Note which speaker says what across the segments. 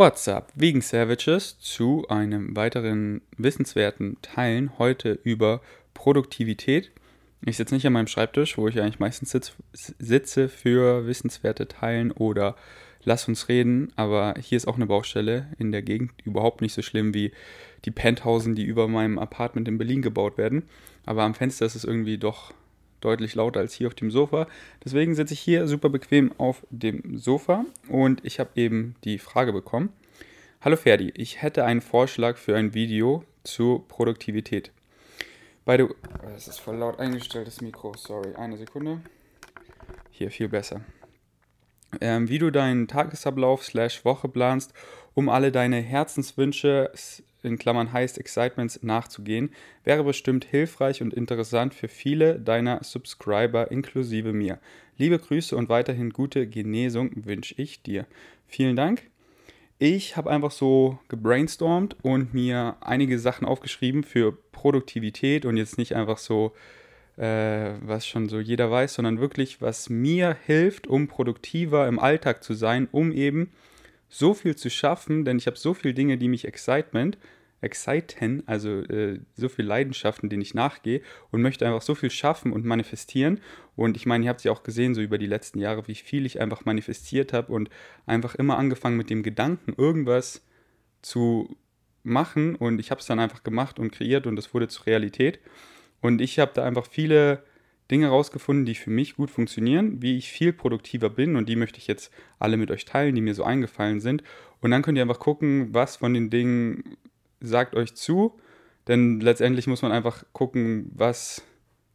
Speaker 1: What's up? Wegen Savages zu einem weiteren wissenswerten Teilen heute über Produktivität. Ich sitze nicht an meinem Schreibtisch, wo ich eigentlich meistens sitz, sitze für wissenswerte Teilen oder lass uns reden, aber hier ist auch eine Baustelle in der Gegend, überhaupt nicht so schlimm wie die Penthausen, die über meinem Apartment in Berlin gebaut werden. Aber am Fenster ist es irgendwie doch deutlich lauter als hier auf dem Sofa. Deswegen sitze ich hier super bequem auf dem Sofa und ich habe eben die Frage bekommen. Hallo Ferdi, ich hätte einen Vorschlag für ein Video zur Produktivität. Beide. Oh, es ist voll laut eingestellt, das Mikro. Sorry, eine Sekunde. Hier viel besser. Ähm, wie du deinen Tagesablauf slash Woche planst, um alle deine Herzenswünsche in Klammern heißt Excitements nachzugehen, wäre bestimmt hilfreich und interessant für viele deiner Subscriber inklusive mir. Liebe Grüße und weiterhin gute Genesung wünsche ich dir. Vielen Dank. Ich habe einfach so gebrainstormt und mir einige Sachen aufgeschrieben für Produktivität und jetzt nicht einfach so, äh, was schon so jeder weiß, sondern wirklich, was mir hilft, um produktiver im Alltag zu sein, um eben so viel zu schaffen, denn ich habe so viele Dinge, die mich excitement, exciten, also äh, so viele Leidenschaften, denen ich nachgehe und möchte einfach so viel schaffen und manifestieren. Und ich meine, ihr habt es ja auch gesehen, so über die letzten Jahre, wie viel ich einfach manifestiert habe und einfach immer angefangen mit dem Gedanken, irgendwas zu machen. Und ich habe es dann einfach gemacht und kreiert und es wurde zur Realität. Und ich habe da einfach viele Dinge rausgefunden, die für mich gut funktionieren, wie ich viel produktiver bin und die möchte ich jetzt alle mit euch teilen, die mir so eingefallen sind. Und dann könnt ihr einfach gucken, was von den Dingen sagt euch zu, denn letztendlich muss man einfach gucken, was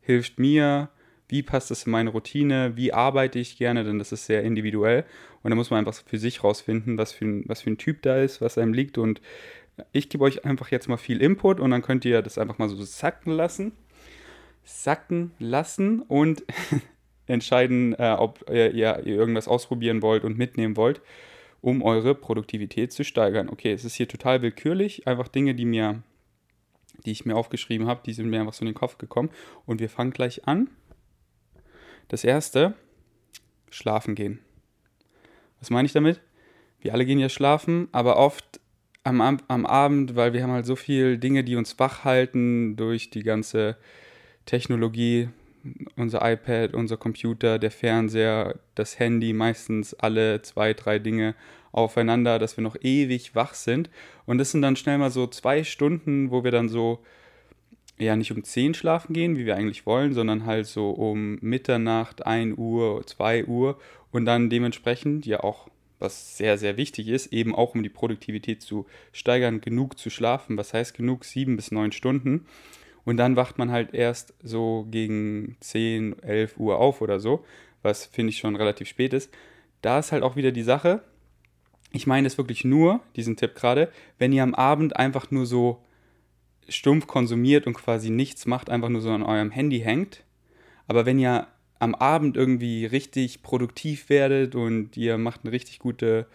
Speaker 1: hilft mir, wie passt das in meine Routine, wie arbeite ich gerne, denn das ist sehr individuell. Und da muss man einfach für sich rausfinden, was für ein, was für ein Typ da ist, was einem liegt. Und ich gebe euch einfach jetzt mal viel Input und dann könnt ihr das einfach mal so sacken lassen sacken lassen und entscheiden, äh, ob ihr, ihr, irgendwas ausprobieren wollt und mitnehmen wollt, um eure Produktivität zu steigern. Okay, es ist hier total willkürlich, einfach Dinge, die mir, die ich mir aufgeschrieben habe, die sind mir einfach so in den Kopf gekommen. Und wir fangen gleich an. Das erste, schlafen gehen. Was meine ich damit? Wir alle gehen ja schlafen, aber oft am, am Abend, weil wir haben halt so viele Dinge, die uns wach halten durch die ganze Technologie, unser iPad, unser Computer, der Fernseher, das Handy, meistens alle zwei, drei Dinge aufeinander, dass wir noch ewig wach sind. Und das sind dann schnell mal so zwei Stunden, wo wir dann so, ja, nicht um 10 schlafen gehen, wie wir eigentlich wollen, sondern halt so um Mitternacht, 1 Uhr, 2 Uhr und dann dementsprechend ja auch, was sehr, sehr wichtig ist, eben auch um die Produktivität zu steigern, genug zu schlafen. Was heißt genug? Sieben bis neun Stunden. Und dann wacht man halt erst so gegen 10, 11 Uhr auf oder so, was finde ich schon relativ spät ist. Da ist halt auch wieder die Sache, ich meine es wirklich nur, diesen Tipp gerade, wenn ihr am Abend einfach nur so stumpf konsumiert und quasi nichts macht, einfach nur so an eurem Handy hängt. Aber wenn ihr am Abend irgendwie richtig produktiv werdet und ihr macht eine richtig gute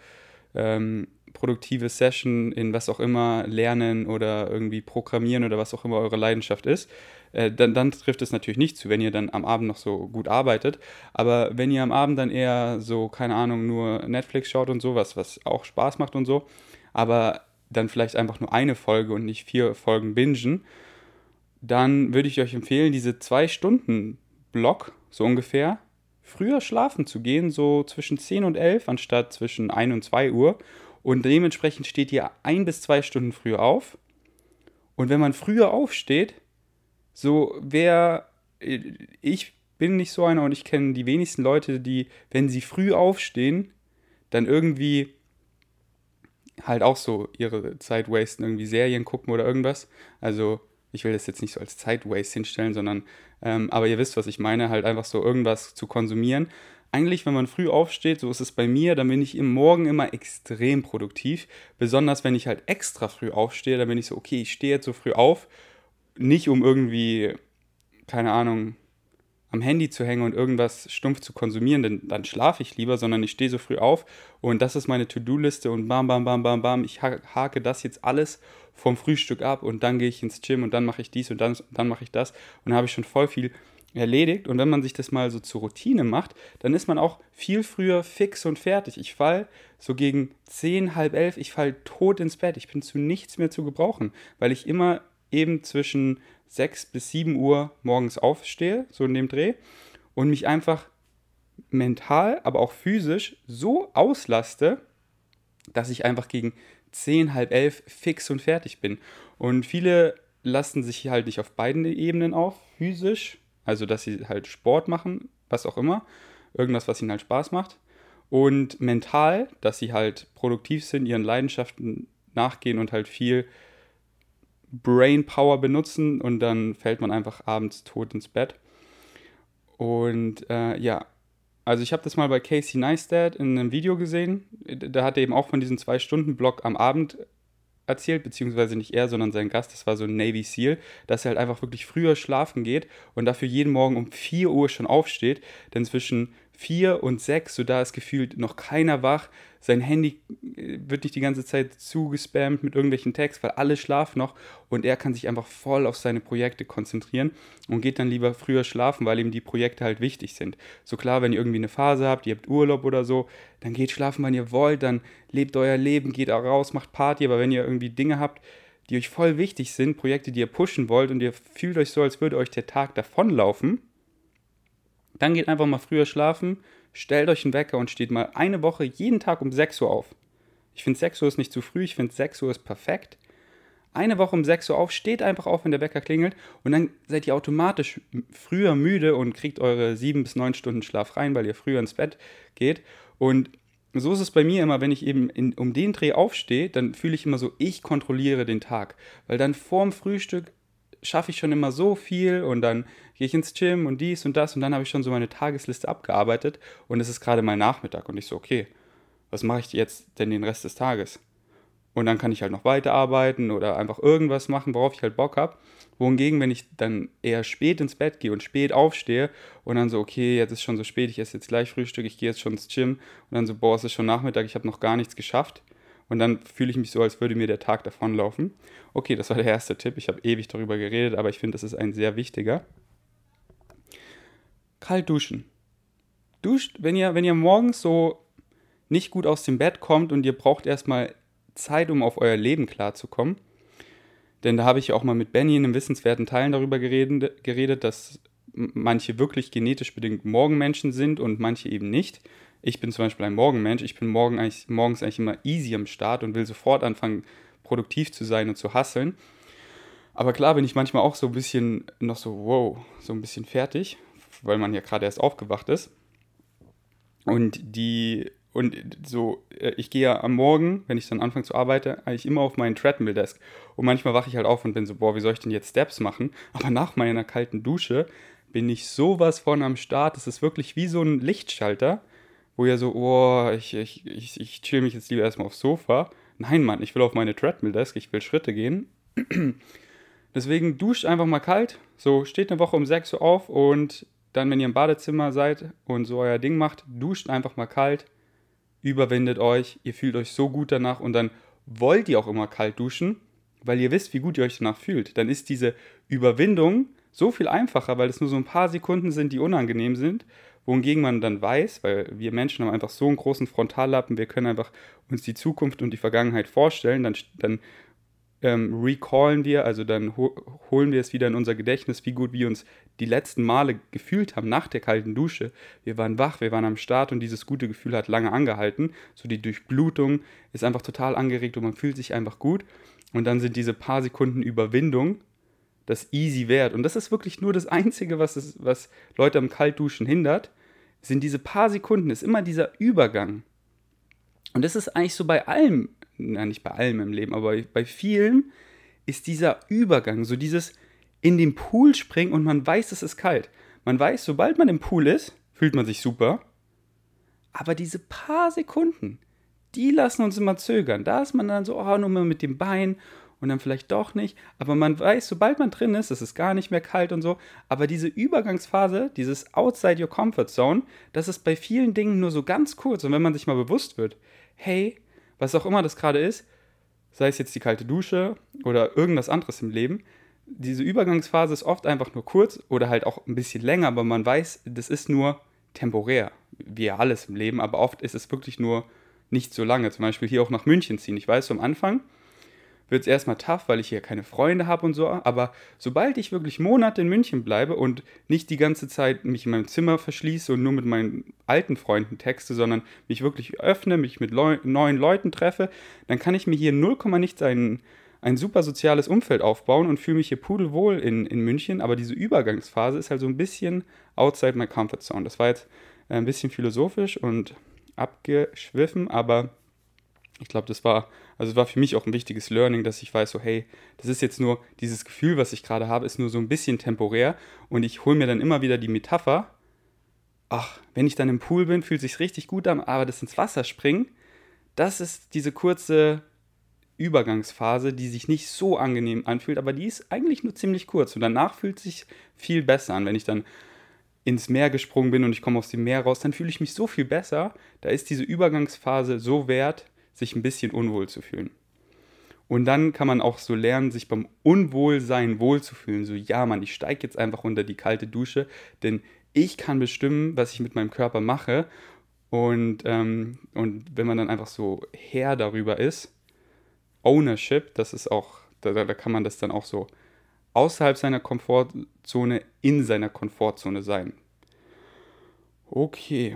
Speaker 1: ähm, produktive Session in was auch immer lernen oder irgendwie programmieren oder was auch immer eure Leidenschaft ist, äh, dann, dann trifft es natürlich nicht zu, wenn ihr dann am Abend noch so gut arbeitet. Aber wenn ihr am Abend dann eher so, keine Ahnung, nur Netflix schaut und sowas, was auch Spaß macht und so, aber dann vielleicht einfach nur eine Folge und nicht vier Folgen bingen, dann würde ich euch empfehlen, diese zwei Stunden Block, so ungefähr, früher schlafen zu gehen, so zwischen 10 und 11 anstatt zwischen 1 und 2 Uhr und dementsprechend steht ihr ein bis zwei Stunden früher auf. Und wenn man früher aufsteht, so wer, ich bin nicht so einer und ich kenne die wenigsten Leute, die, wenn sie früh aufstehen, dann irgendwie halt auch so ihre Zeit wasten, irgendwie Serien gucken oder irgendwas. Also ich will das jetzt nicht so als Zeit waste hinstellen, sondern, ähm, aber ihr wisst, was ich meine, halt einfach so irgendwas zu konsumieren eigentlich, wenn man früh aufsteht, so ist es bei mir, dann bin ich im Morgen immer extrem produktiv. Besonders wenn ich halt extra früh aufstehe, dann bin ich so, okay, ich stehe jetzt so früh auf, nicht um irgendwie, keine Ahnung, am Handy zu hängen und irgendwas stumpf zu konsumieren, denn dann schlafe ich lieber, sondern ich stehe so früh auf. Und das ist meine To-Do-Liste und bam, bam, bam, bam, bam, ich hake das jetzt alles vom Frühstück ab und dann gehe ich ins Gym und dann mache ich dies und dann, dann mache ich das. Und dann habe ich schon voll viel erledigt. Und wenn man sich das mal so zur Routine macht, dann ist man auch viel früher fix und fertig. Ich fall so gegen 10, halb elf, ich fall tot ins Bett. Ich bin zu nichts mehr zu gebrauchen, weil ich immer eben zwischen 6 bis 7 Uhr morgens aufstehe, so in dem Dreh, und mich einfach mental, aber auch physisch so auslaste, dass ich einfach gegen 10, halb elf fix und fertig bin. Und viele lasten sich halt nicht auf beiden Ebenen auf, physisch, also dass sie halt Sport machen, was auch immer, irgendwas, was ihnen halt Spaß macht. Und mental, dass sie halt produktiv sind, ihren Leidenschaften nachgehen und halt viel Brain Power benutzen und dann fällt man einfach abends tot ins Bett. Und äh, ja, also ich habe das mal bei Casey Neistat in einem Video gesehen. Da hat er eben auch von diesem Zwei-Stunden-Block am Abend erzählt, beziehungsweise nicht er, sondern sein Gast, das war so ein Navy SEAL, dass er halt einfach wirklich früher schlafen geht und dafür jeden Morgen um 4 Uhr schon aufsteht, denn zwischen vier und sechs, so da ist gefühlt noch keiner wach. Sein Handy äh, wird nicht die ganze Zeit zugespammt mit irgendwelchen Texten, weil alle schlafen noch und er kann sich einfach voll auf seine Projekte konzentrieren und geht dann lieber früher schlafen, weil ihm die Projekte halt wichtig sind. So klar, wenn ihr irgendwie eine Phase habt, ihr habt Urlaub oder so, dann geht schlafen, wann ihr wollt, dann lebt euer Leben, geht auch raus, macht Party, aber wenn ihr irgendwie Dinge habt, die euch voll wichtig sind, Projekte, die ihr pushen wollt und ihr fühlt euch so, als würde euch der Tag davonlaufen, dann geht einfach mal früher schlafen, stellt euch einen Wecker und steht mal eine Woche jeden Tag um 6 Uhr auf. Ich finde 6 Uhr ist nicht zu früh, ich finde 6 Uhr ist perfekt. Eine Woche um 6 Uhr auf, steht einfach auf, wenn der Wecker klingelt und dann seid ihr automatisch früher müde und kriegt eure 7 bis 9 Stunden Schlaf rein, weil ihr früher ins Bett geht. Und so ist es bei mir immer, wenn ich eben in, um den Dreh aufstehe, dann fühle ich immer so, ich kontrolliere den Tag. Weil dann vorm Frühstück schaffe ich schon immer so viel und dann gehe ich ins Gym und dies und das und dann habe ich schon so meine Tagesliste abgearbeitet und es ist gerade mal Nachmittag und ich so, okay, was mache ich jetzt denn den Rest des Tages? Und dann kann ich halt noch weiterarbeiten oder einfach irgendwas machen, worauf ich halt Bock habe. Wohingegen, wenn ich dann eher spät ins Bett gehe und spät aufstehe und dann so, okay, jetzt ist schon so spät, ich esse jetzt gleich Frühstück, ich gehe jetzt schon ins Gym und dann so, boah, es ist schon Nachmittag, ich habe noch gar nichts geschafft, und dann fühle ich mich so, als würde mir der Tag davonlaufen. Okay, das war der erste Tipp. Ich habe ewig darüber geredet, aber ich finde, das ist ein sehr wichtiger. Kalt duschen. Duscht, wenn ihr, wenn ihr morgens so nicht gut aus dem Bett kommt und ihr braucht erstmal Zeit, um auf euer Leben klarzukommen. Denn da habe ich auch mal mit Benny in einem wissenswerten Teilen darüber geredet, geredet, dass manche wirklich genetisch bedingt Morgenmenschen sind und manche eben nicht. Ich bin zum Beispiel ein Morgenmensch. Ich bin morgen eigentlich, morgens eigentlich immer easy am Start und will sofort anfangen, produktiv zu sein und zu hasseln. Aber klar bin ich manchmal auch so ein bisschen noch so, wow, so ein bisschen fertig, weil man ja gerade erst aufgewacht ist. Und die, und so, äh, ich gehe ja am Morgen, wenn ich dann anfange zu arbeiten, eigentlich immer auf meinen Treadmill-Desk. Und manchmal wache ich halt auf und bin so, boah, wie soll ich denn jetzt Steps machen? Aber nach meiner kalten Dusche bin ich sowas von am Start. Es ist wirklich wie so ein Lichtschalter wo ihr so, oh, ich, ich, ich, ich chill mich jetzt lieber erstmal aufs Sofa. Nein, Mann, ich will auf meine Treadmill-Desk, ich will Schritte gehen. Deswegen duscht einfach mal kalt. So, steht eine Woche um 6 Uhr auf und dann, wenn ihr im Badezimmer seid und so euer Ding macht, duscht einfach mal kalt, überwindet euch, ihr fühlt euch so gut danach und dann wollt ihr auch immer kalt duschen, weil ihr wisst, wie gut ihr euch danach fühlt. Dann ist diese Überwindung so viel einfacher, weil es nur so ein paar Sekunden sind, die unangenehm sind wohingegen man dann weiß, weil wir Menschen haben einfach so einen großen Frontallappen, wir können einfach uns die Zukunft und die Vergangenheit vorstellen, dann, dann ähm, recallen wir, also dann ho holen wir es wieder in unser Gedächtnis, wie gut wir uns die letzten Male gefühlt haben nach der kalten Dusche. Wir waren wach, wir waren am Start und dieses gute Gefühl hat lange angehalten. So die Durchblutung ist einfach total angeregt und man fühlt sich einfach gut. Und dann sind diese paar Sekunden Überwindung das easy wert. Und das ist wirklich nur das Einzige, was, es, was Leute am Kaltduschen hindert, sind diese paar Sekunden, ist immer dieser Übergang. Und das ist eigentlich so bei allem, na nicht bei allem im Leben, aber bei vielen ist dieser Übergang, so dieses in den Pool springen und man weiß, es ist kalt. Man weiß, sobald man im Pool ist, fühlt man sich super. Aber diese paar Sekunden, die lassen uns immer zögern. Da ist man dann so, oh, nur mal mit dem Bein und dann vielleicht doch nicht. Aber man weiß, sobald man drin ist, es ist gar nicht mehr kalt und so. Aber diese Übergangsphase, dieses Outside Your Comfort Zone, das ist bei vielen Dingen nur so ganz kurz. Und wenn man sich mal bewusst wird, hey, was auch immer das gerade ist, sei es jetzt die kalte Dusche oder irgendwas anderes im Leben, diese Übergangsphase ist oft einfach nur kurz oder halt auch ein bisschen länger, aber man weiß, das ist nur temporär, wie ja alles im Leben, aber oft ist es wirklich nur nicht so lange. Zum Beispiel hier auch nach München ziehen. Ich weiß, am Anfang wird es erstmal tough, weil ich hier keine Freunde habe und so. Aber sobald ich wirklich Monate in München bleibe und nicht die ganze Zeit mich in meinem Zimmer verschließe und nur mit meinen alten Freunden texte, sondern mich wirklich öffne, mich mit Leu neuen Leuten treffe, dann kann ich mir hier 0, nichts ein, ein super soziales Umfeld aufbauen und fühle mich hier pudelwohl in, in München. Aber diese Übergangsphase ist halt so ein bisschen outside my comfort zone. Das war jetzt ein bisschen philosophisch und abgeschwiffen, aber ich glaube, das war, also es war für mich auch ein wichtiges Learning, dass ich weiß, so, hey, das ist jetzt nur, dieses Gefühl, was ich gerade habe, ist nur so ein bisschen temporär und ich hole mir dann immer wieder die Metapher, ach, wenn ich dann im Pool bin, fühlt sich richtig gut an, aber das ins Wasser springen, das ist diese kurze Übergangsphase, die sich nicht so angenehm anfühlt, aber die ist eigentlich nur ziemlich kurz und danach fühlt es sich viel besser an, wenn ich dann ins Meer gesprungen bin und ich komme aus dem Meer raus, dann fühle ich mich so viel besser. Da ist diese Übergangsphase so wert, sich ein bisschen unwohl zu fühlen. Und dann kann man auch so lernen, sich beim Unwohlsein wohlzufühlen. So, ja, Mann, ich steige jetzt einfach unter die kalte Dusche, denn ich kann bestimmen, was ich mit meinem Körper mache. Und, ähm, und wenn man dann einfach so Herr darüber ist, Ownership, das ist auch, da, da kann man das dann auch so außerhalb seiner Komfortzone in seiner Komfortzone sein. Okay.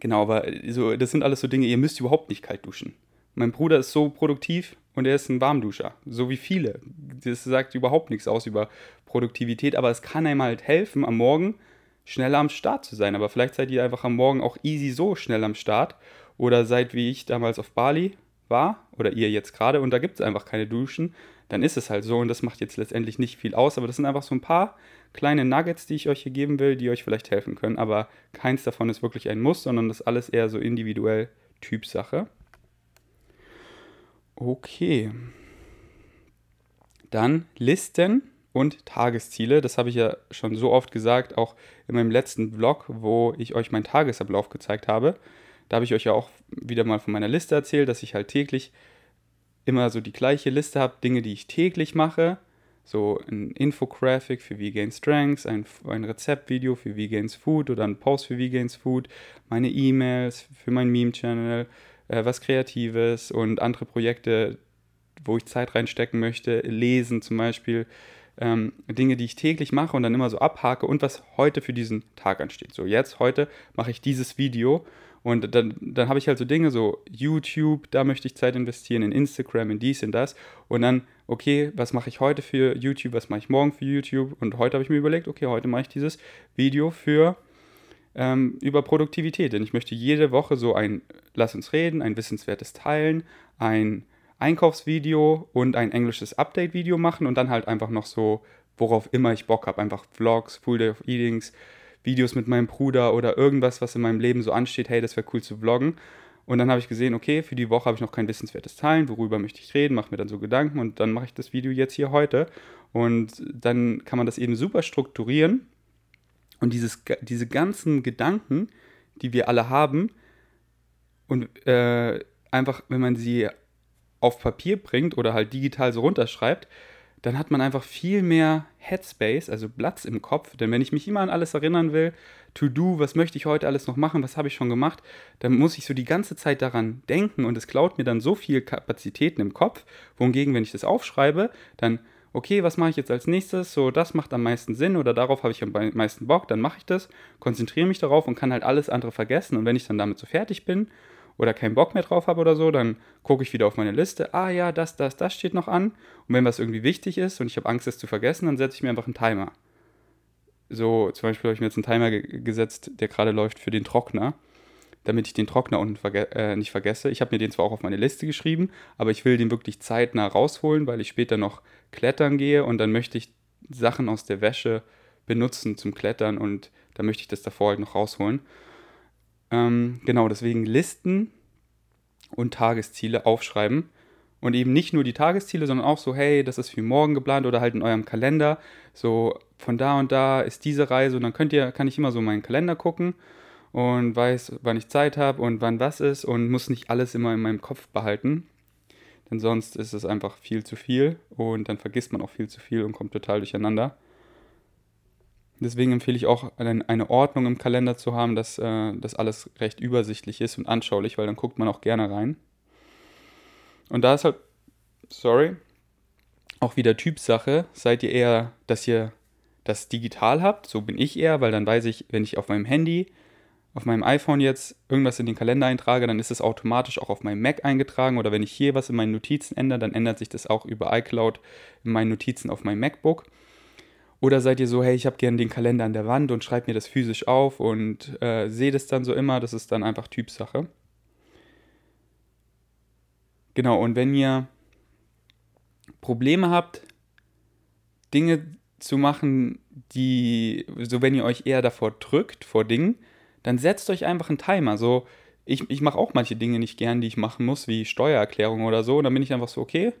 Speaker 1: Genau, aber so, das sind alles so Dinge, ihr müsst überhaupt nicht kalt duschen. Mein Bruder ist so produktiv und er ist ein Warmduscher, so wie viele. Das sagt überhaupt nichts aus über Produktivität, aber es kann einem halt helfen, am Morgen schneller am Start zu sein. Aber vielleicht seid ihr einfach am Morgen auch easy so schnell am Start oder seid wie ich damals auf Bali war oder ihr jetzt gerade und da gibt es einfach keine Duschen, dann ist es halt so und das macht jetzt letztendlich nicht viel aus. Aber das sind einfach so ein paar kleine Nuggets, die ich euch hier geben will, die euch vielleicht helfen können. Aber keins davon ist wirklich ein Muss, sondern das ist alles eher so individuell Typsache. Okay. Dann Listen und Tagesziele. Das habe ich ja schon so oft gesagt, auch in meinem letzten Vlog, wo ich euch meinen Tagesablauf gezeigt habe. Da habe ich euch ja auch wieder mal von meiner Liste erzählt, dass ich halt täglich immer so die gleiche Liste habe, Dinge, die ich täglich mache. So ein Infographic für Vegan Strengths, ein, ein Rezeptvideo für Vegans Food oder ein Post für Vegans Food, meine E-Mails für meinen Meme-Channel, äh, was Kreatives und andere Projekte, wo ich Zeit reinstecken möchte, lesen zum Beispiel. Ähm, Dinge, die ich täglich mache und dann immer so abhake und was heute für diesen Tag ansteht. So, jetzt, heute mache ich dieses Video und dann, dann habe ich halt so Dinge, so YouTube, da möchte ich Zeit investieren, in Instagram, in dies, in das. Und dann, okay, was mache ich heute für YouTube, was mache ich morgen für YouTube? Und heute habe ich mir überlegt, okay, heute mache ich dieses Video für ähm, über Produktivität. Denn ich möchte jede Woche so ein Lass uns reden, ein wissenswertes Teilen, ein Einkaufsvideo und ein englisches Update-Video machen und dann halt einfach noch so, worauf immer ich Bock habe. Einfach Vlogs, Full Day of Eatings, Videos mit meinem Bruder oder irgendwas, was in meinem Leben so ansteht, hey, das wäre cool zu vloggen. Und dann habe ich gesehen, okay, für die Woche habe ich noch kein wissenswertes Teilen, worüber möchte ich reden, mache mir dann so Gedanken und dann mache ich das Video jetzt hier heute. Und dann kann man das eben super strukturieren. Und dieses, diese ganzen Gedanken, die wir alle haben, und äh, einfach, wenn man sie auf Papier bringt oder halt digital so runterschreibt, dann hat man einfach viel mehr Headspace, also Platz im Kopf. Denn wenn ich mich immer an alles erinnern will, to do, was möchte ich heute alles noch machen, was habe ich schon gemacht, dann muss ich so die ganze Zeit daran denken und es klaut mir dann so viel Kapazitäten im Kopf. Wohingegen, wenn ich das aufschreibe, dann, okay, was mache ich jetzt als nächstes? So, das macht am meisten Sinn oder darauf habe ich am meisten Bock, dann mache ich das, konzentriere mich darauf und kann halt alles andere vergessen. Und wenn ich dann damit so fertig bin, oder keinen Bock mehr drauf habe oder so, dann gucke ich wieder auf meine Liste. Ah ja, das, das, das steht noch an. Und wenn was irgendwie wichtig ist und ich habe Angst, es zu vergessen, dann setze ich mir einfach einen Timer. So, zum Beispiel habe ich mir jetzt einen Timer ge gesetzt, der gerade läuft für den Trockner, damit ich den Trockner unten verge äh, nicht vergesse. Ich habe mir den zwar auch auf meine Liste geschrieben, aber ich will den wirklich zeitnah rausholen, weil ich später noch klettern gehe und dann möchte ich Sachen aus der Wäsche benutzen zum Klettern und da möchte ich das davor halt noch rausholen. Ähm, genau, deswegen Listen und Tagesziele aufschreiben. Und eben nicht nur die Tagesziele, sondern auch so, hey, das ist für morgen geplant oder halt in eurem Kalender. So, von da und da ist diese Reise und dann könnt ihr, kann ich immer so meinen Kalender gucken und weiß, wann ich Zeit habe und wann was ist und muss nicht alles immer in meinem Kopf behalten. Denn sonst ist es einfach viel zu viel und dann vergisst man auch viel zu viel und kommt total durcheinander. Deswegen empfehle ich auch eine Ordnung im Kalender zu haben, dass äh, das alles recht übersichtlich ist und anschaulich, weil dann guckt man auch gerne rein. Und da ist halt, sorry, auch wieder Typsache. Seid ihr eher, dass ihr das digital habt? So bin ich eher, weil dann weiß ich, wenn ich auf meinem Handy, auf meinem iPhone jetzt irgendwas in den Kalender eintrage, dann ist es automatisch auch auf meinem Mac eingetragen. Oder wenn ich hier was in meinen Notizen ändere, dann ändert sich das auch über iCloud in meinen Notizen auf meinem MacBook. Oder seid ihr so, hey, ich habe gerne den Kalender an der Wand und schreibe mir das physisch auf und äh, sehe das dann so immer, das ist dann einfach Typsache. Genau, und wenn ihr Probleme habt, Dinge zu machen, die, so wenn ihr euch eher davor drückt, vor Dingen, dann setzt euch einfach einen Timer. So, ich, ich mache auch manche Dinge nicht gern, die ich machen muss, wie Steuererklärung oder so. Und dann bin ich einfach so, okay,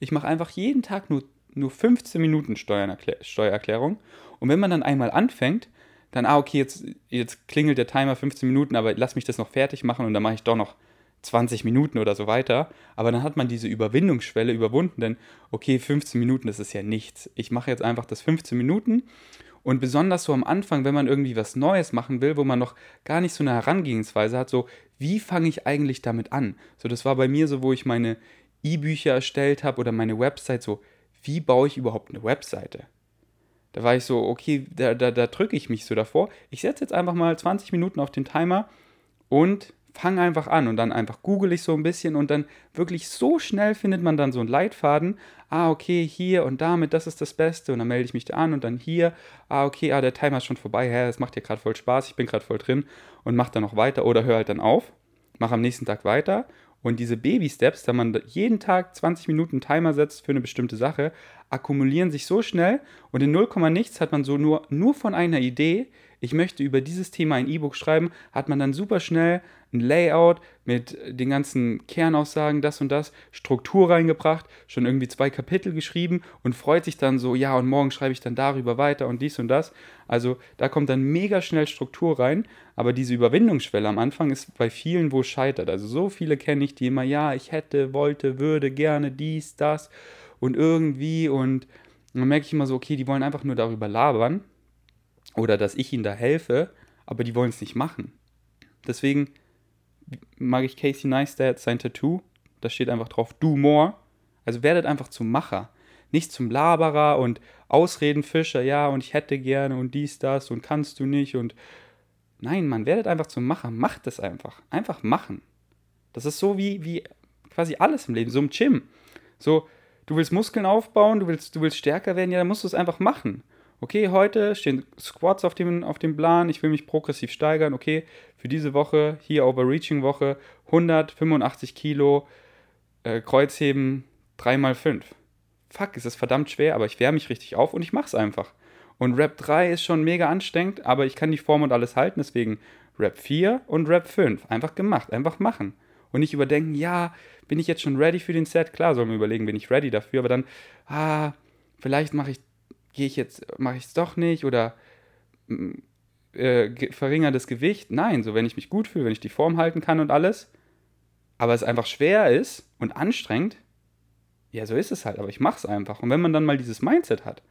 Speaker 1: ich mache einfach jeden Tag nur nur 15 Minuten Steuererklärung. Und wenn man dann einmal anfängt, dann, ah, okay, jetzt, jetzt klingelt der Timer 15 Minuten, aber lass mich das noch fertig machen und dann mache ich doch noch 20 Minuten oder so weiter. Aber dann hat man diese Überwindungsschwelle überwunden, denn, okay, 15 Minuten, das ist ja nichts. Ich mache jetzt einfach das 15 Minuten und besonders so am Anfang, wenn man irgendwie was Neues machen will, wo man noch gar nicht so eine Herangehensweise hat, so, wie fange ich eigentlich damit an? So, das war bei mir so, wo ich meine E-Bücher erstellt habe oder meine Website, so, wie baue ich überhaupt eine Webseite? Da war ich so, okay, da, da, da drücke ich mich so davor. Ich setze jetzt einfach mal 20 Minuten auf den Timer und fange einfach an und dann einfach google ich so ein bisschen und dann wirklich so schnell findet man dann so einen Leitfaden. Ah, okay, hier und damit, das ist das Beste und dann melde ich mich da an und dann hier. Ah, okay, ah, der Timer ist schon vorbei, hä, das macht ja gerade voll Spaß, ich bin gerade voll drin und mach dann noch weiter oder hör halt dann auf, mach am nächsten Tag weiter und diese Baby-Steps, da man jeden Tag 20 Minuten Timer setzt für eine bestimmte Sache, akkumulieren sich so schnell und in 0, nichts hat man so nur, nur von einer Idee, ich möchte über dieses Thema ein E-Book schreiben, hat man dann super schnell ein Layout mit den ganzen Kernaussagen, das und das, Struktur reingebracht, schon irgendwie zwei Kapitel geschrieben und freut sich dann so, ja, und morgen schreibe ich dann darüber weiter und dies und das. Also da kommt dann mega schnell Struktur rein, aber diese Überwindungsschwelle am Anfang ist bei vielen wo scheitert. Also so viele kenne ich, die immer, ja, ich hätte, wollte, würde, gerne dies, das und irgendwie und dann merke ich immer so, okay, die wollen einfach nur darüber labern oder dass ich ihnen da helfe, aber die wollen es nicht machen. Deswegen mag ich Casey Neistat, sein Tattoo. Da steht einfach drauf, do more. Also werdet einfach zum Macher. Nicht zum Laberer und Ausredenfischer, ja, und ich hätte gerne und dies, das und kannst du nicht und. Nein, man, werdet einfach zum Macher. Macht es einfach. Einfach machen. Das ist so wie, wie quasi alles im Leben, so im Gym. So, du willst Muskeln aufbauen, du willst, du willst stärker werden, ja, dann musst du es einfach machen okay, heute stehen Squats auf dem, auf dem Plan, ich will mich progressiv steigern, okay, für diese Woche, hier Overreaching-Woche, 185 Kilo äh, Kreuzheben 3x5. Fuck, ist das verdammt schwer, aber ich wärme mich richtig auf und ich mach's einfach. Und Rap 3 ist schon mega anstrengend, aber ich kann die Form und alles halten, deswegen Rap 4 und Rap 5. Einfach gemacht, einfach machen. Und nicht überdenken, ja, bin ich jetzt schon ready für den Set? Klar, soll man überlegen, bin ich ready dafür, aber dann, ah, vielleicht mache ich gehe ich jetzt, mache ich es doch nicht oder mm, äh, verringere das Gewicht. Nein, so wenn ich mich gut fühle, wenn ich die Form halten kann und alles, aber es einfach schwer ist und anstrengend, ja, so ist es halt, aber ich mache es einfach. Und wenn man dann mal dieses Mindset hat,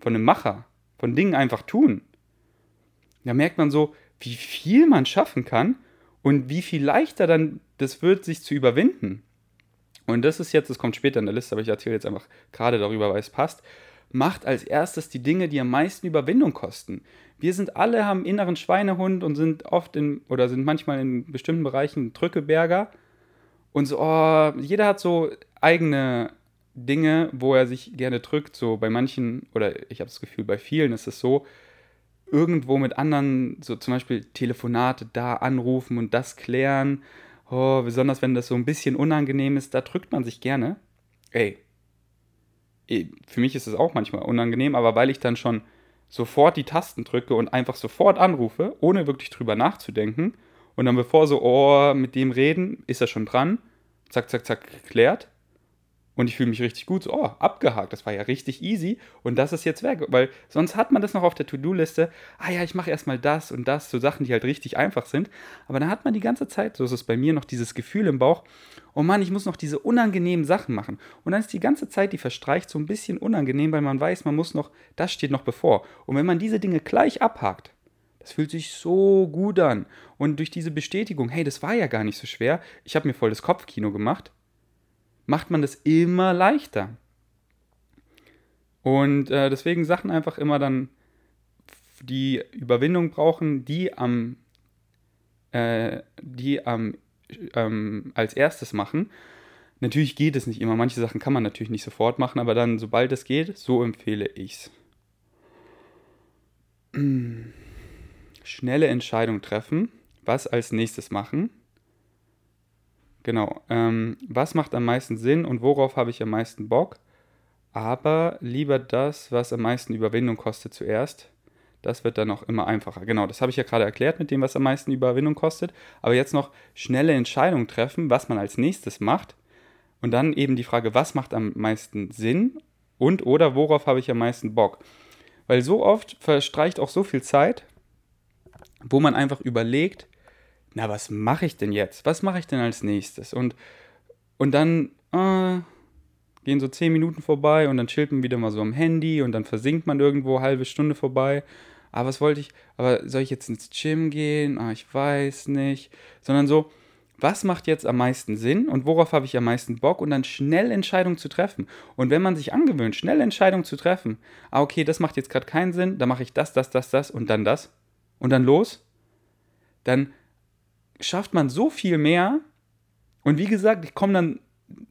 Speaker 1: von einem Macher, von Dingen einfach tun, da merkt man so, wie viel man schaffen kann und wie viel leichter dann das wird, sich zu überwinden. Und das ist jetzt, das kommt später in der Liste, aber ich erzähle jetzt einfach gerade darüber, weil es passt macht als erstes die Dinge, die am meisten Überwindung kosten. Wir sind alle, haben inneren Schweinehund und sind oft in, oder sind manchmal in bestimmten Bereichen Drückeberger. Und so, oh, jeder hat so eigene Dinge, wo er sich gerne drückt. So bei manchen, oder ich habe das Gefühl, bei vielen ist es so, irgendwo mit anderen, so zum Beispiel Telefonate da anrufen und das klären. Oh, besonders wenn das so ein bisschen unangenehm ist, da drückt man sich gerne. Ey, für mich ist es auch manchmal unangenehm, aber weil ich dann schon sofort die Tasten drücke und einfach sofort anrufe, ohne wirklich drüber nachzudenken, und dann bevor so, oh, mit dem reden, ist er schon dran, zack, zack, zack, geklärt. Und ich fühle mich richtig gut, so, oh, abgehakt, das war ja richtig easy. Und das ist jetzt weg, weil sonst hat man das noch auf der To-Do-Liste, ah ja, ich mache erstmal das und das, so Sachen, die halt richtig einfach sind, aber dann hat man die ganze Zeit, so ist es bei mir, noch dieses Gefühl im Bauch, oh Mann, ich muss noch diese unangenehmen Sachen machen. Und dann ist die ganze Zeit, die verstreicht, so ein bisschen unangenehm, weil man weiß, man muss noch, das steht noch bevor. Und wenn man diese Dinge gleich abhakt, das fühlt sich so gut an. Und durch diese Bestätigung, hey, das war ja gar nicht so schwer, ich habe mir voll das Kopfkino gemacht, macht man das immer leichter. Und äh, deswegen Sachen einfach immer dann, die Überwindung brauchen, die am, äh, die am ähm, als erstes machen. Natürlich geht es nicht immer. Manche Sachen kann man natürlich nicht sofort machen, aber dann, sobald es geht, so empfehle ich's. Schnelle Entscheidung treffen. Was als nächstes machen? Genau. Ähm, was macht am meisten Sinn und worauf habe ich am meisten Bock? Aber lieber das, was am meisten Überwindung kostet zuerst. Das wird dann auch immer einfacher. Genau, das habe ich ja gerade erklärt mit dem, was am meisten Überwindung kostet. Aber jetzt noch schnelle Entscheidungen treffen, was man als nächstes macht. Und dann eben die Frage, was macht am meisten Sinn und oder worauf habe ich am meisten Bock? Weil so oft verstreicht auch so viel Zeit, wo man einfach überlegt, na, was mache ich denn jetzt? Was mache ich denn als nächstes? Und, und dann äh, gehen so zehn Minuten vorbei und dann chillt man wieder mal so am Handy und dann versinkt man irgendwo halbe Stunde vorbei. Aber ah, was wollte ich? Aber soll ich jetzt ins Gym gehen? Ah, ich weiß nicht. Sondern so, was macht jetzt am meisten Sinn und worauf habe ich am meisten Bock und dann schnell Entscheidungen zu treffen. Und wenn man sich angewöhnt, schnell Entscheidungen zu treffen, ah, okay, das macht jetzt gerade keinen Sinn, dann mache ich das, das, das, das und dann das und dann los, dann schafft man so viel mehr. Und wie gesagt, ich komme dann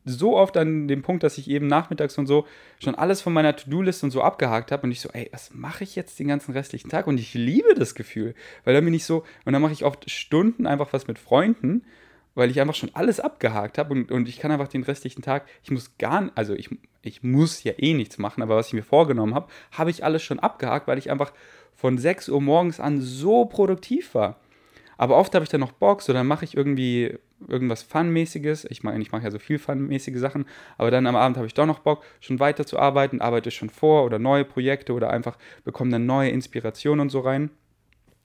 Speaker 1: so oft an den Punkt, dass ich eben nachmittags und so schon alles von meiner To-Do-Liste und so abgehakt habe und ich so, ey, was mache ich jetzt den ganzen restlichen Tag? Und ich liebe das Gefühl, weil dann bin ich so, und dann mache ich oft Stunden einfach was mit Freunden, weil ich einfach schon alles abgehakt habe und, und ich kann einfach den restlichen Tag, ich muss gar nicht, also ich, ich muss ja eh nichts machen, aber was ich mir vorgenommen habe, habe ich alles schon abgehakt, weil ich einfach von 6 Uhr morgens an so produktiv war. Aber oft habe ich dann noch Bock, so dann mache ich irgendwie irgendwas Fun-mäßiges. Ich meine, ich mache ja so viel Fun-mäßige Sachen, aber dann am Abend habe ich doch noch Bock, schon weiter zu arbeiten, arbeite schon vor oder neue Projekte oder einfach bekomme dann neue Inspirationen und so rein.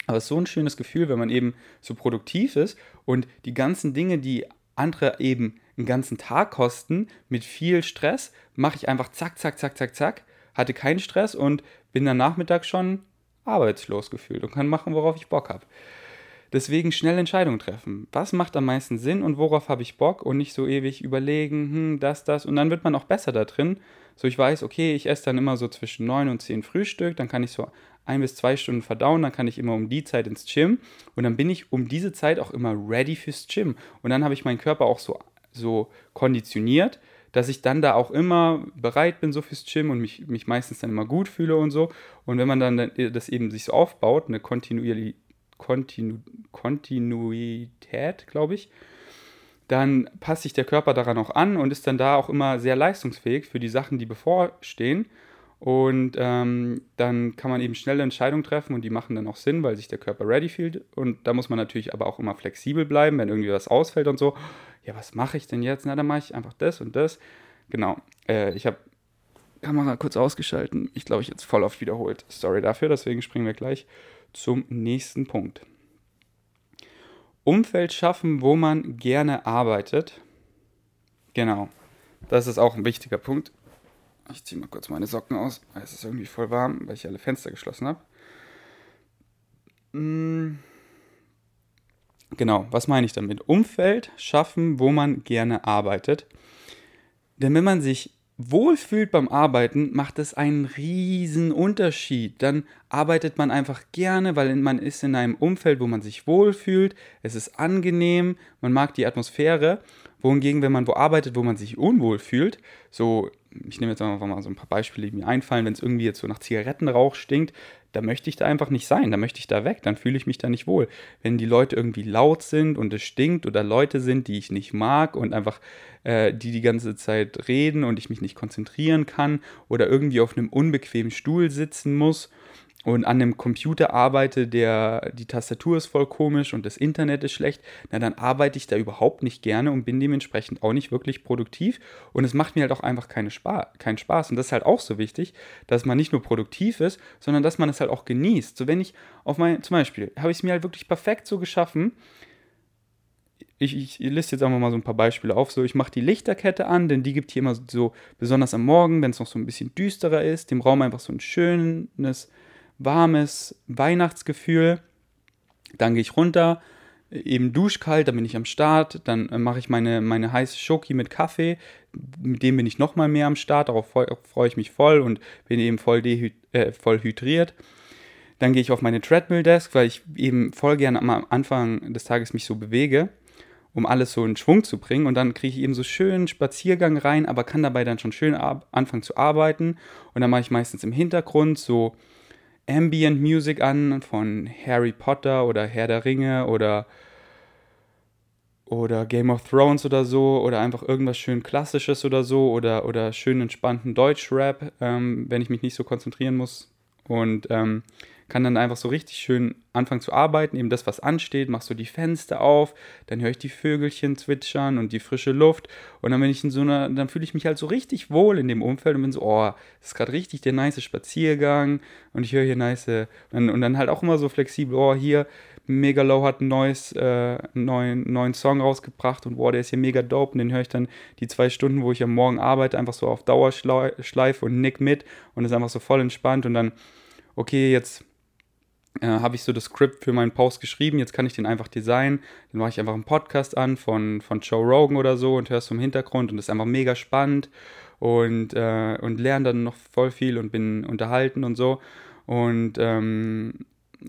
Speaker 1: Aber es ist so ein schönes Gefühl, wenn man eben so produktiv ist und die ganzen Dinge, die andere eben einen ganzen Tag kosten, mit viel Stress, mache ich einfach zack, zack, zack, zack, zack, hatte keinen Stress und bin dann Nachmittag schon arbeitslos gefühlt und kann machen, worauf ich Bock habe. Deswegen schnell Entscheidungen treffen. Was macht am meisten Sinn und worauf habe ich Bock und nicht so ewig überlegen, hm, das, das. Und dann wird man auch besser da drin. So, ich weiß, okay, ich esse dann immer so zwischen 9 und 10 Frühstück, dann kann ich so ein bis zwei Stunden verdauen, dann kann ich immer um die Zeit ins Gym und dann bin ich um diese Zeit auch immer ready fürs Gym. Und dann habe ich meinen Körper auch so, so konditioniert, dass ich dann da auch immer bereit bin, so fürs Gym und mich, mich meistens dann immer gut fühle und so. Und wenn man dann das eben sich so aufbaut, eine Kontinuität, Kontinu Kontinuität, glaube ich, dann passt sich der Körper daran auch an und ist dann da auch immer sehr leistungsfähig für die Sachen, die bevorstehen. Und ähm, dann kann man eben schnelle Entscheidungen treffen und die machen dann auch Sinn, weil sich der Körper ready fühlt. Und da muss man natürlich aber auch immer flexibel bleiben, wenn irgendwie was ausfällt und so. Ja, was mache ich denn jetzt? Na, dann mache ich einfach das und das. Genau. Äh, ich habe Kamera kurz ausgeschalten. Ich glaube, ich jetzt voll oft wiederholt. Sorry dafür, deswegen springen wir gleich zum nächsten Punkt. Umfeld schaffen, wo man gerne arbeitet. Genau, das ist auch ein wichtiger Punkt. Ich ziehe mal kurz meine Socken aus, weil es ist irgendwie voll warm, weil ich alle Fenster geschlossen habe. Hm. Genau, was meine ich damit? Umfeld schaffen, wo man gerne arbeitet. Denn wenn man sich wohlfühlt beim Arbeiten, macht es einen riesen Unterschied. Dann arbeitet man einfach gerne, weil man ist in einem Umfeld, wo man sich wohlfühlt, es ist angenehm, man mag die Atmosphäre. Wohingegen, wenn man wo arbeitet, wo man sich unwohl fühlt, so, ich nehme jetzt einfach mal so ein paar Beispiele, die mir einfallen, wenn es irgendwie jetzt so nach Zigarettenrauch stinkt, da möchte ich da einfach nicht sein, da möchte ich da weg, dann fühle ich mich da nicht wohl. Wenn die Leute irgendwie laut sind und es stinkt oder Leute sind, die ich nicht mag und einfach äh, die die ganze Zeit reden und ich mich nicht konzentrieren kann oder irgendwie auf einem unbequemen Stuhl sitzen muss und an einem Computer arbeite, der die Tastatur ist voll komisch und das Internet ist schlecht, na dann arbeite ich da überhaupt nicht gerne und bin dementsprechend auch nicht wirklich produktiv und es macht mir halt auch einfach keine Spa keinen Spaß und das ist halt auch so wichtig, dass man nicht nur produktiv ist, sondern dass man es halt auch genießt. So wenn ich auf mein zum Beispiel habe ich es mir halt wirklich perfekt so geschaffen, ich, ich liste jetzt einfach mal so ein paar Beispiele auf. So, ich mache die Lichterkette an, denn die gibt hier immer so, besonders am Morgen, wenn es noch so ein bisschen düsterer ist, dem Raum einfach so ein schönes, warmes Weihnachtsgefühl. Dann gehe ich runter, eben duschkalt, dann bin ich am Start, dann äh, mache ich meine, meine heiße Schoki mit Kaffee, mit dem bin ich nochmal mehr am Start, darauf freue ich mich voll und bin eben voll, äh, voll hydriert. Dann gehe ich auf meine Treadmill Desk, weil ich eben voll gerne am Anfang des Tages mich so bewege um alles so in Schwung zu bringen. Und dann kriege ich eben so schön Spaziergang rein, aber kann dabei dann schon schön anfangen zu arbeiten. Und dann mache ich meistens im Hintergrund so Ambient Music an von Harry Potter oder Herr der Ringe oder oder Game of Thrones oder so oder einfach irgendwas schön Klassisches oder so oder, oder schön entspannten Deutschrap, ähm, wenn ich mich nicht so konzentrieren muss. Und ähm, kann dann einfach so richtig schön anfangen zu arbeiten, eben das, was ansteht, machst du die Fenster auf, dann höre ich die Vögelchen zwitschern und die frische Luft und dann bin ich in so einer, dann fühle ich mich halt so richtig wohl in dem Umfeld und bin so, oh, das ist gerade richtig der nice Spaziergang und ich höre hier nice und, und, dann halt auch immer so flexibel, oh, hier Megalow hat ein neues, äh, neuen, neuen Song rausgebracht und boah, der ist hier mega dope und den höre ich dann die zwei Stunden, wo ich am Morgen arbeite, einfach so auf Dauerschleife und nick mit und ist einfach so voll entspannt und dann, okay, jetzt äh, habe ich so das Skript für meinen Post geschrieben, jetzt kann ich den einfach designen. Dann mache ich einfach einen Podcast an von, von Joe Rogan oder so und hörst im Hintergrund und das ist einfach mega spannend und, äh, und lerne dann noch voll viel und bin unterhalten und so. Und ähm,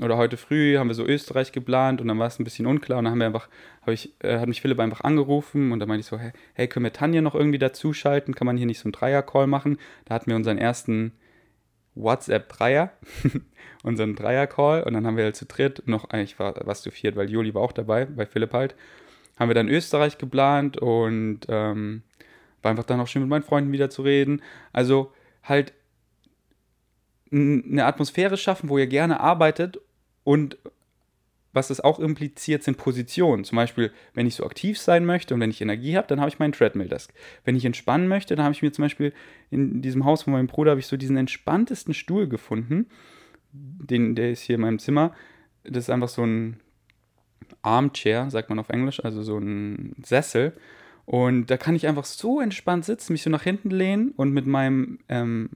Speaker 1: oder heute früh haben wir so Österreich geplant und dann war es ein bisschen unklar und dann haben wir einfach, habe ich, äh, hat mich Philipp einfach angerufen und dann meinte ich so, hey, hey, können wir Tanja noch irgendwie dazuschalten? Kann man hier nicht so einen Dreier-Call machen? Da hatten wir unseren ersten WhatsApp-Dreier, unseren Dreier-Call. Und dann haben wir halt zu dritt noch, eigentlich war was zu viert, weil Juli war auch dabei, bei Philipp halt, haben wir dann Österreich geplant und ähm, war einfach dann auch schön mit meinen Freunden wieder zu reden. Also halt eine Atmosphäre schaffen, wo ihr gerne arbeitet und was es auch impliziert, sind Positionen. Zum Beispiel, wenn ich so aktiv sein möchte und wenn ich Energie habe, dann habe ich meinen Treadmill-Desk. Wenn ich entspannen möchte, dann habe ich mir zum Beispiel in diesem Haus von meinem Bruder habe ich so diesen entspanntesten Stuhl gefunden. Den, der ist hier in meinem Zimmer. Das ist einfach so ein Armchair, sagt man auf Englisch, also so ein Sessel. Und da kann ich einfach so entspannt sitzen, mich so nach hinten lehnen und mit meinem ähm,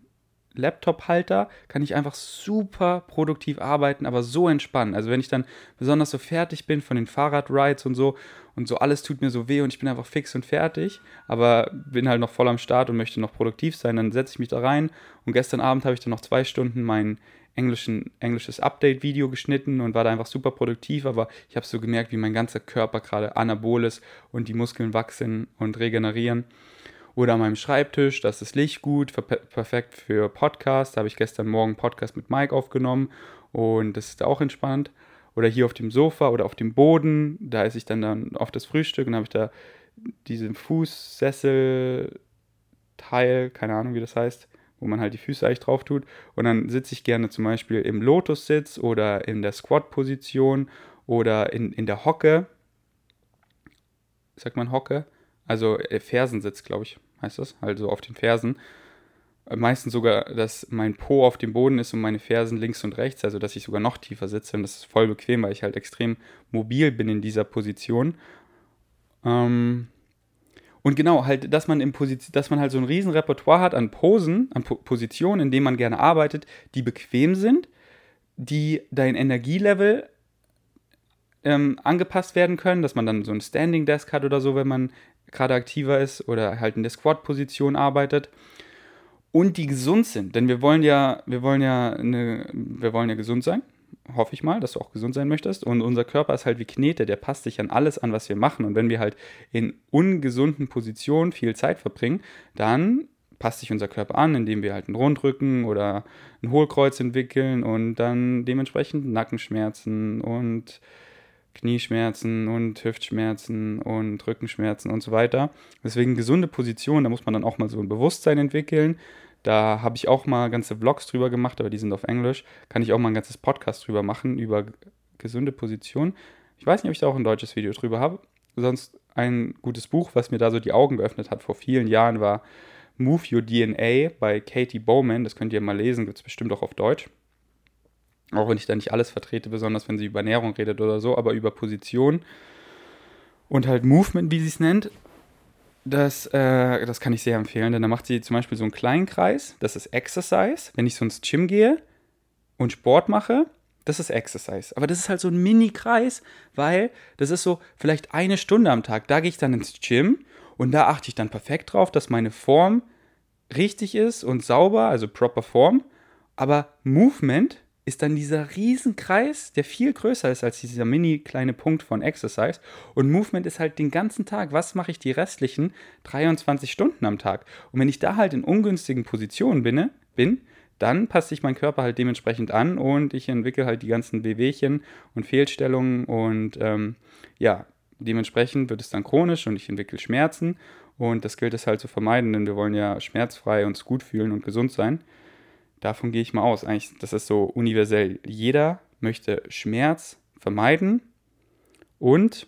Speaker 1: Laptop-Halter kann ich einfach super produktiv arbeiten, aber so entspannen. Also wenn ich dann besonders so fertig bin von den Fahrradrides und so und so alles tut mir so weh und ich bin einfach fix und fertig, aber bin halt noch voll am Start und möchte noch produktiv sein, dann setze ich mich da rein und gestern Abend habe ich dann noch zwei Stunden mein englischen, englisches Update-Video geschnitten und war da einfach super produktiv, aber ich habe so gemerkt, wie mein ganzer Körper gerade anabol ist und die Muskeln wachsen und regenerieren oder an meinem Schreibtisch, das ist Licht gut, perfekt für Podcast. Da habe ich gestern Morgen Podcast mit Mike aufgenommen und das ist auch entspannt. Oder hier auf dem Sofa oder auf dem Boden, da esse ich dann, dann auf das Frühstück und habe ich da diesen Fußsessel-Teil, keine Ahnung wie das heißt, wo man halt die Füße eigentlich drauf tut. Und dann sitze ich gerne zum Beispiel im Lotus-Sitz oder in der Squat-Position oder in, in der Hocke. Sagt man Hocke? Also äh, Fersensitz, glaube ich, heißt das. Also auf den Fersen. Äh, meistens sogar, dass mein Po auf dem Boden ist und meine Fersen links und rechts, also dass ich sogar noch tiefer sitze. Und das ist voll bequem, weil ich halt extrem mobil bin in dieser Position. Ähm, und genau, halt, dass man, im dass man halt so ein riesen Repertoire hat an Posen, an po Positionen, in denen man gerne arbeitet, die bequem sind, die dein Energielevel ähm, angepasst werden können, dass man dann so ein Standing Desk hat oder so, wenn man gerade aktiver ist oder halt in der Squat-Position arbeitet und die gesund sind, denn wir wollen ja, wir wollen ja, eine, wir wollen ja gesund sein, hoffe ich mal, dass du auch gesund sein möchtest. Und unser Körper ist halt wie Knete, der passt sich an alles an, was wir machen. Und wenn wir halt in ungesunden Positionen viel Zeit verbringen, dann passt sich unser Körper an, indem wir halt einen Rundrücken oder ein Hohlkreuz entwickeln und dann dementsprechend Nackenschmerzen und Knieschmerzen und Hüftschmerzen und Rückenschmerzen und so weiter. Deswegen gesunde Position, da muss man dann auch mal so ein Bewusstsein entwickeln, Da habe ich auch mal ganze Vlogs drüber gemacht, aber die sind auf Englisch. Kann ich auch mal ein ganzes Podcast drüber machen, über gesunde Position. Ich weiß nicht, ob ich da auch ein deutsches Video drüber habe. Sonst ein gutes Buch, was mir da so die Augen geöffnet hat vor vielen Jahren, war Move Your DNA bei Katie Bowman. Das könnt ihr mal lesen, gibt es bestimmt auch auf Deutsch. Auch wenn ich da nicht alles vertrete, besonders wenn sie über Ernährung redet oder so, aber über Position und halt Movement, wie sie es nennt. Das, äh, das kann ich sehr empfehlen, denn da macht sie zum Beispiel so einen kleinen Kreis, das ist Exercise. Wenn ich so ins Gym gehe und Sport mache, das ist Exercise. Aber das ist halt so ein Mini-Kreis, weil das ist so vielleicht eine Stunde am Tag. Da gehe ich dann ins Gym und da achte ich dann perfekt drauf, dass meine Form richtig ist und sauber, also proper Form. Aber Movement ist dann dieser Riesenkreis, der viel größer ist als dieser mini kleine Punkt von Exercise. Und Movement ist halt den ganzen Tag. Was mache ich die restlichen 23 Stunden am Tag? Und wenn ich da halt in ungünstigen Positionen bin, bin dann passt sich mein Körper halt dementsprechend an und ich entwickle halt die ganzen Wehwehchen und Fehlstellungen und ähm, ja, dementsprechend wird es dann chronisch und ich entwickle Schmerzen und das gilt es halt zu vermeiden, denn wir wollen ja schmerzfrei uns gut fühlen und gesund sein. Davon gehe ich mal aus. Eigentlich, das ist so universell. Jeder möchte Schmerz vermeiden und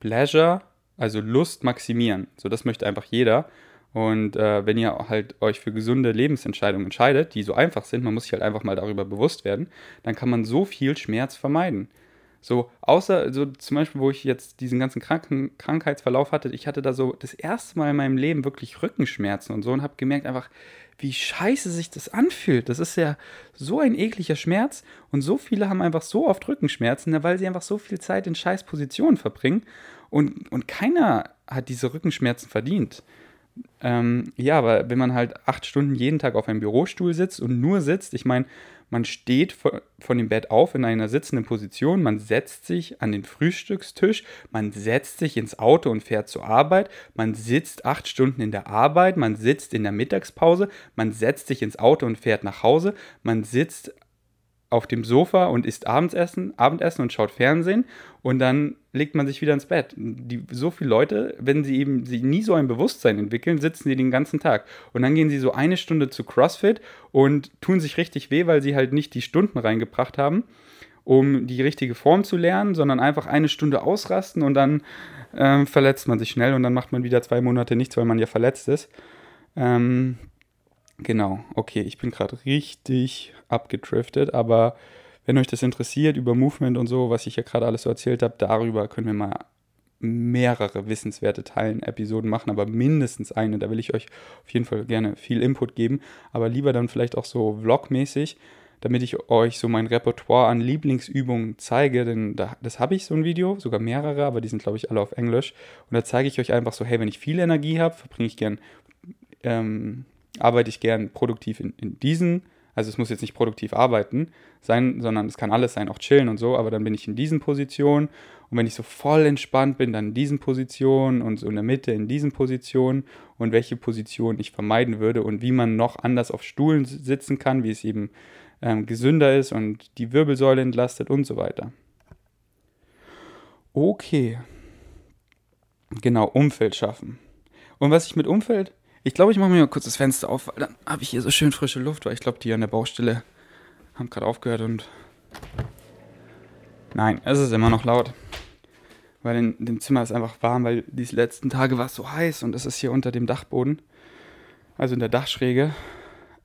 Speaker 1: Pleasure, also Lust maximieren. So, das möchte einfach jeder. Und äh, wenn ihr halt euch für gesunde Lebensentscheidungen entscheidet, die so einfach sind, man muss sich halt einfach mal darüber bewusst werden, dann kann man so viel Schmerz vermeiden. So, außer, so zum Beispiel, wo ich jetzt diesen ganzen Kranken Krankheitsverlauf hatte, ich hatte da so das erste Mal in meinem Leben wirklich Rückenschmerzen und so und habe gemerkt einfach, wie scheiße sich das anfühlt. Das ist ja so ein ekliger Schmerz und so viele haben einfach so oft Rückenschmerzen, weil sie einfach so viel Zeit in scheiß Positionen verbringen und, und keiner hat diese Rückenschmerzen verdient. Ähm, ja, aber wenn man halt acht Stunden jeden Tag auf einem Bürostuhl sitzt und nur sitzt, ich meine, man steht von dem Bett auf in einer sitzenden Position, man setzt sich an den Frühstückstisch, man setzt sich ins Auto und fährt zur Arbeit, man sitzt acht Stunden in der Arbeit, man sitzt in der Mittagspause, man setzt sich ins Auto und fährt nach Hause, man sitzt auf dem Sofa und isst Abendessen, Abendessen und schaut Fernsehen und dann legt man sich wieder ins Bett. Die, so viele Leute, wenn sie eben sie nie so ein Bewusstsein entwickeln, sitzen sie den ganzen Tag. Und dann gehen sie so eine Stunde zu CrossFit und tun sich richtig weh, weil sie halt nicht die Stunden reingebracht haben, um die richtige Form zu lernen, sondern einfach eine Stunde ausrasten und dann ähm, verletzt man sich schnell und dann macht man wieder zwei Monate nichts, weil man ja verletzt ist. Ähm, Genau, okay, ich bin gerade richtig abgedriftet, aber wenn euch das interessiert über Movement und so, was ich ja gerade alles so erzählt habe, darüber können wir mal mehrere wissenswerte Teilen Episoden machen, aber mindestens eine. Da will ich euch auf jeden Fall gerne viel Input geben, aber lieber dann vielleicht auch so vlogmäßig, damit ich euch so mein Repertoire an Lieblingsübungen zeige, denn da, das habe ich so ein Video, sogar mehrere, aber die sind glaube ich alle auf Englisch und da zeige ich euch einfach so, hey, wenn ich viel Energie habe, verbringe ich gern ähm, arbeite ich gern produktiv in, in diesen, also es muss jetzt nicht produktiv arbeiten sein, sondern es kann alles sein, auch chillen und so, aber dann bin ich in diesen Positionen und wenn ich so voll entspannt bin, dann in diesen Positionen und so in der Mitte in diesen Positionen und welche Position ich vermeiden würde und wie man noch anders auf Stuhlen sitzen kann, wie es eben ähm, gesünder ist und die Wirbelsäule entlastet und so weiter. Okay. Genau, Umfeld schaffen. Und was ich mit Umfeld ich glaube, ich mache mir mal kurz das Fenster auf, weil dann habe ich hier so schön frische Luft, weil ich glaube, die an der Baustelle haben gerade aufgehört und. Nein, es ist immer noch laut. Weil in dem Zimmer ist einfach warm, weil diese letzten Tage war es so heiß und es ist hier unter dem Dachboden. Also in der Dachschräge.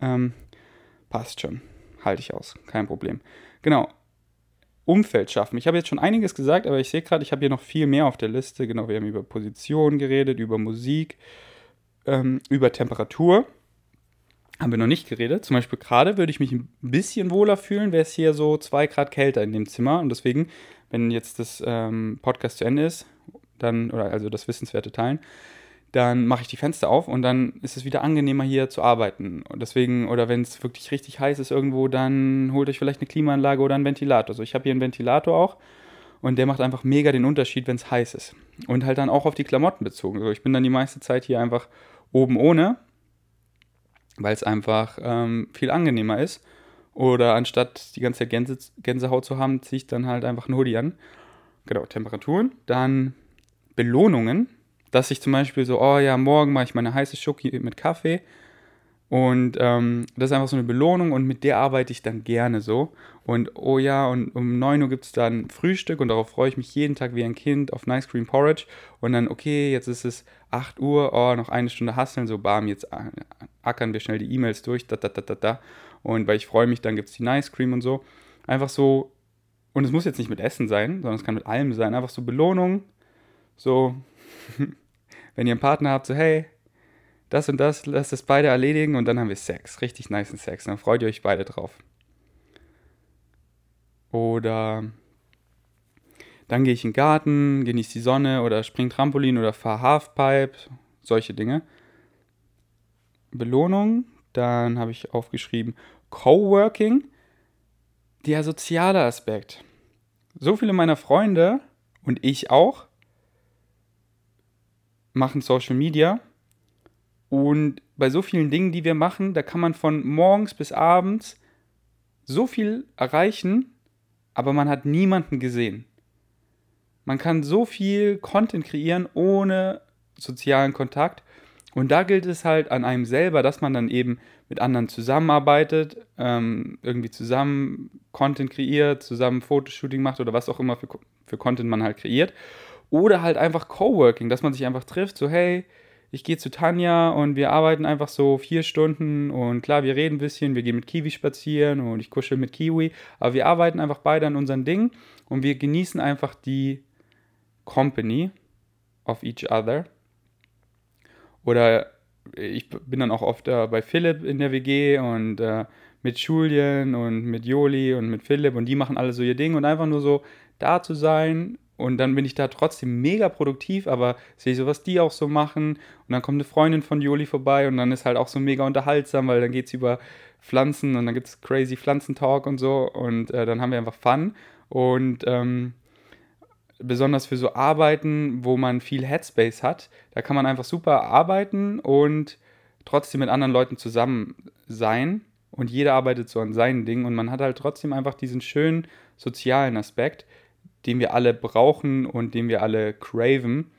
Speaker 1: Ähm, passt schon. Halte ich aus. Kein Problem. Genau. Umfeld schaffen. Ich habe jetzt schon einiges gesagt, aber ich sehe gerade, ich habe hier noch viel mehr auf der Liste. Genau, wir haben über Position geredet, über Musik, ähm, über Temperatur haben wir noch nicht geredet. Zum Beispiel gerade würde ich mich ein bisschen wohler fühlen, wäre es hier so zwei Grad kälter in dem Zimmer. Und deswegen, wenn jetzt das ähm, Podcast zu Ende ist, dann, oder also das Wissenswerte teilen, dann mache ich die Fenster auf und dann ist es wieder angenehmer hier zu arbeiten. Und deswegen, oder wenn es wirklich richtig heiß ist irgendwo, dann holt euch vielleicht eine Klimaanlage oder einen Ventilator. Also ich habe hier einen Ventilator auch und der macht einfach mega den Unterschied, wenn es heiß ist. Und halt dann auch auf die Klamotten bezogen. Also ich bin dann die meiste Zeit hier einfach oben ohne, weil es einfach ähm, viel angenehmer ist. Oder anstatt die ganze Gänse, Gänsehaut zu haben, ziehe ich dann halt einfach ein Hoodie an. Genau, Temperaturen. Dann Belohnungen, dass ich zum Beispiel so, oh ja, morgen mache ich meine heiße Schoki mit Kaffee. Und ähm, das ist einfach so eine Belohnung und mit der arbeite ich dann gerne so. Und oh ja, und um 9 Uhr gibt es dann Frühstück und darauf freue ich mich jeden Tag wie ein Kind auf Nice Cream Porridge. Und dann, okay, jetzt ist es 8 Uhr, oh, noch eine Stunde hasseln, so bam, jetzt ackern wir schnell die E-Mails durch, da, da, da, da, da. Und weil ich freue mich, dann gibt es die Nice Cream und so. Einfach so, und es muss jetzt nicht mit Essen sein, sondern es kann mit allem sein. Einfach so Belohnung, so, wenn ihr einen Partner habt, so, hey, das und das, lasst es beide erledigen und dann haben wir Sex. Richtig nice Sex. Dann freut ihr euch beide drauf. Oder dann gehe ich in den Garten, genieße die Sonne oder spring Trampolin oder fahre Halfpipe, solche Dinge. Belohnung, dann habe ich aufgeschrieben Coworking, der soziale Aspekt. So viele meiner Freunde und ich auch machen Social Media und bei so vielen Dingen, die wir machen, da kann man von morgens bis abends so viel erreichen, aber man hat niemanden gesehen. Man kann so viel Content kreieren ohne sozialen Kontakt. Und da gilt es halt an einem selber, dass man dann eben mit anderen zusammenarbeitet, ähm, irgendwie zusammen Content kreiert, zusammen Fotoshooting macht oder was auch immer für, für Content man halt kreiert. Oder halt einfach Coworking, dass man sich einfach trifft, so hey, ich gehe zu Tanja und wir arbeiten einfach so vier Stunden und klar, wir reden ein bisschen, wir gehen mit Kiwi spazieren und ich kuschel mit Kiwi, aber wir arbeiten einfach beide an unseren Dingen und wir genießen einfach die Company of each other. Oder ich bin dann auch oft äh, bei Philipp in der WG und äh, mit Julien und mit Joli und mit Philipp und die machen alle so ihr Ding und einfach nur so da zu sein und dann bin ich da trotzdem mega produktiv, aber sehe so, was die auch so machen. Und dann kommt eine Freundin von Joli vorbei und dann ist halt auch so mega unterhaltsam, weil dann geht es über Pflanzen und dann gibt es crazy Pflanzentalk und so. Und äh, dann haben wir einfach Fun. Und ähm, besonders für so Arbeiten, wo man viel Headspace hat, da kann man einfach super arbeiten und trotzdem mit anderen Leuten zusammen sein. Und jeder arbeitet so an seinen Dingen und man hat halt trotzdem einfach diesen schönen sozialen Aspekt den wir alle brauchen und den wir alle craven.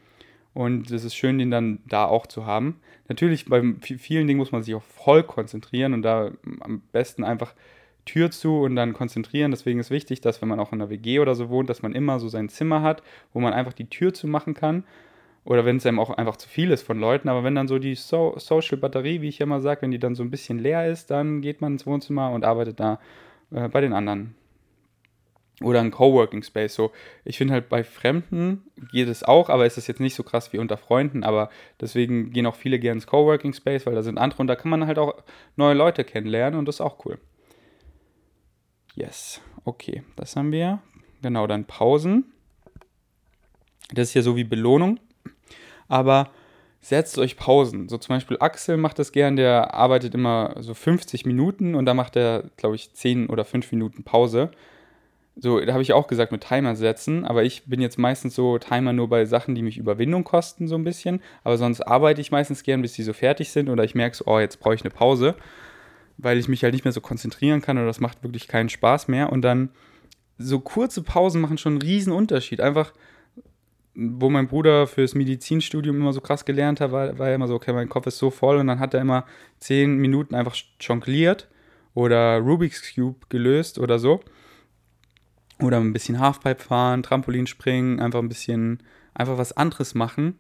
Speaker 1: Und es ist schön, den dann da auch zu haben. Natürlich, bei vielen Dingen muss man sich auch voll konzentrieren und da am besten einfach Tür zu und dann konzentrieren. Deswegen ist wichtig, dass wenn man auch in einer WG oder so wohnt, dass man immer so sein Zimmer hat, wo man einfach die Tür zu machen kann. Oder wenn es einem auch einfach zu viel ist von Leuten. Aber wenn dann so die so Social Batterie, wie ich immer sage, wenn die dann so ein bisschen leer ist, dann geht man ins Wohnzimmer und arbeitet da äh, bei den anderen oder ein Coworking Space. So, ich finde halt bei Fremden geht es auch, aber es ist jetzt nicht so krass wie unter Freunden. Aber deswegen gehen auch viele gerne ins Coworking Space, weil da sind andere und da kann man halt auch neue Leute kennenlernen und das ist auch cool. Yes, okay, das haben wir. Genau, dann Pausen. Das ist ja so wie Belohnung. Aber setzt euch Pausen. So zum Beispiel Axel macht das gern, der arbeitet immer so 50 Minuten und da macht er, glaube ich, 10 oder 5 Minuten Pause. So, da habe ich auch gesagt mit Timer setzen, aber ich bin jetzt meistens so Timer nur bei Sachen, die mich Überwindung kosten, so ein bisschen. Aber sonst arbeite ich meistens gern, bis die so fertig sind oder ich merke so, oh, jetzt brauche ich eine Pause, weil ich mich halt nicht mehr so konzentrieren kann oder das macht wirklich keinen Spaß mehr. Und dann so kurze Pausen machen schon einen riesen Unterschied. Einfach, wo mein Bruder fürs Medizinstudium immer so krass gelernt hat, war, war er immer so, okay, mein Kopf ist so voll und dann hat er immer zehn Minuten einfach jongliert oder Rubik's Cube gelöst oder so. Oder ein bisschen Halfpipe fahren, Trampolin springen, einfach ein bisschen, einfach was anderes machen.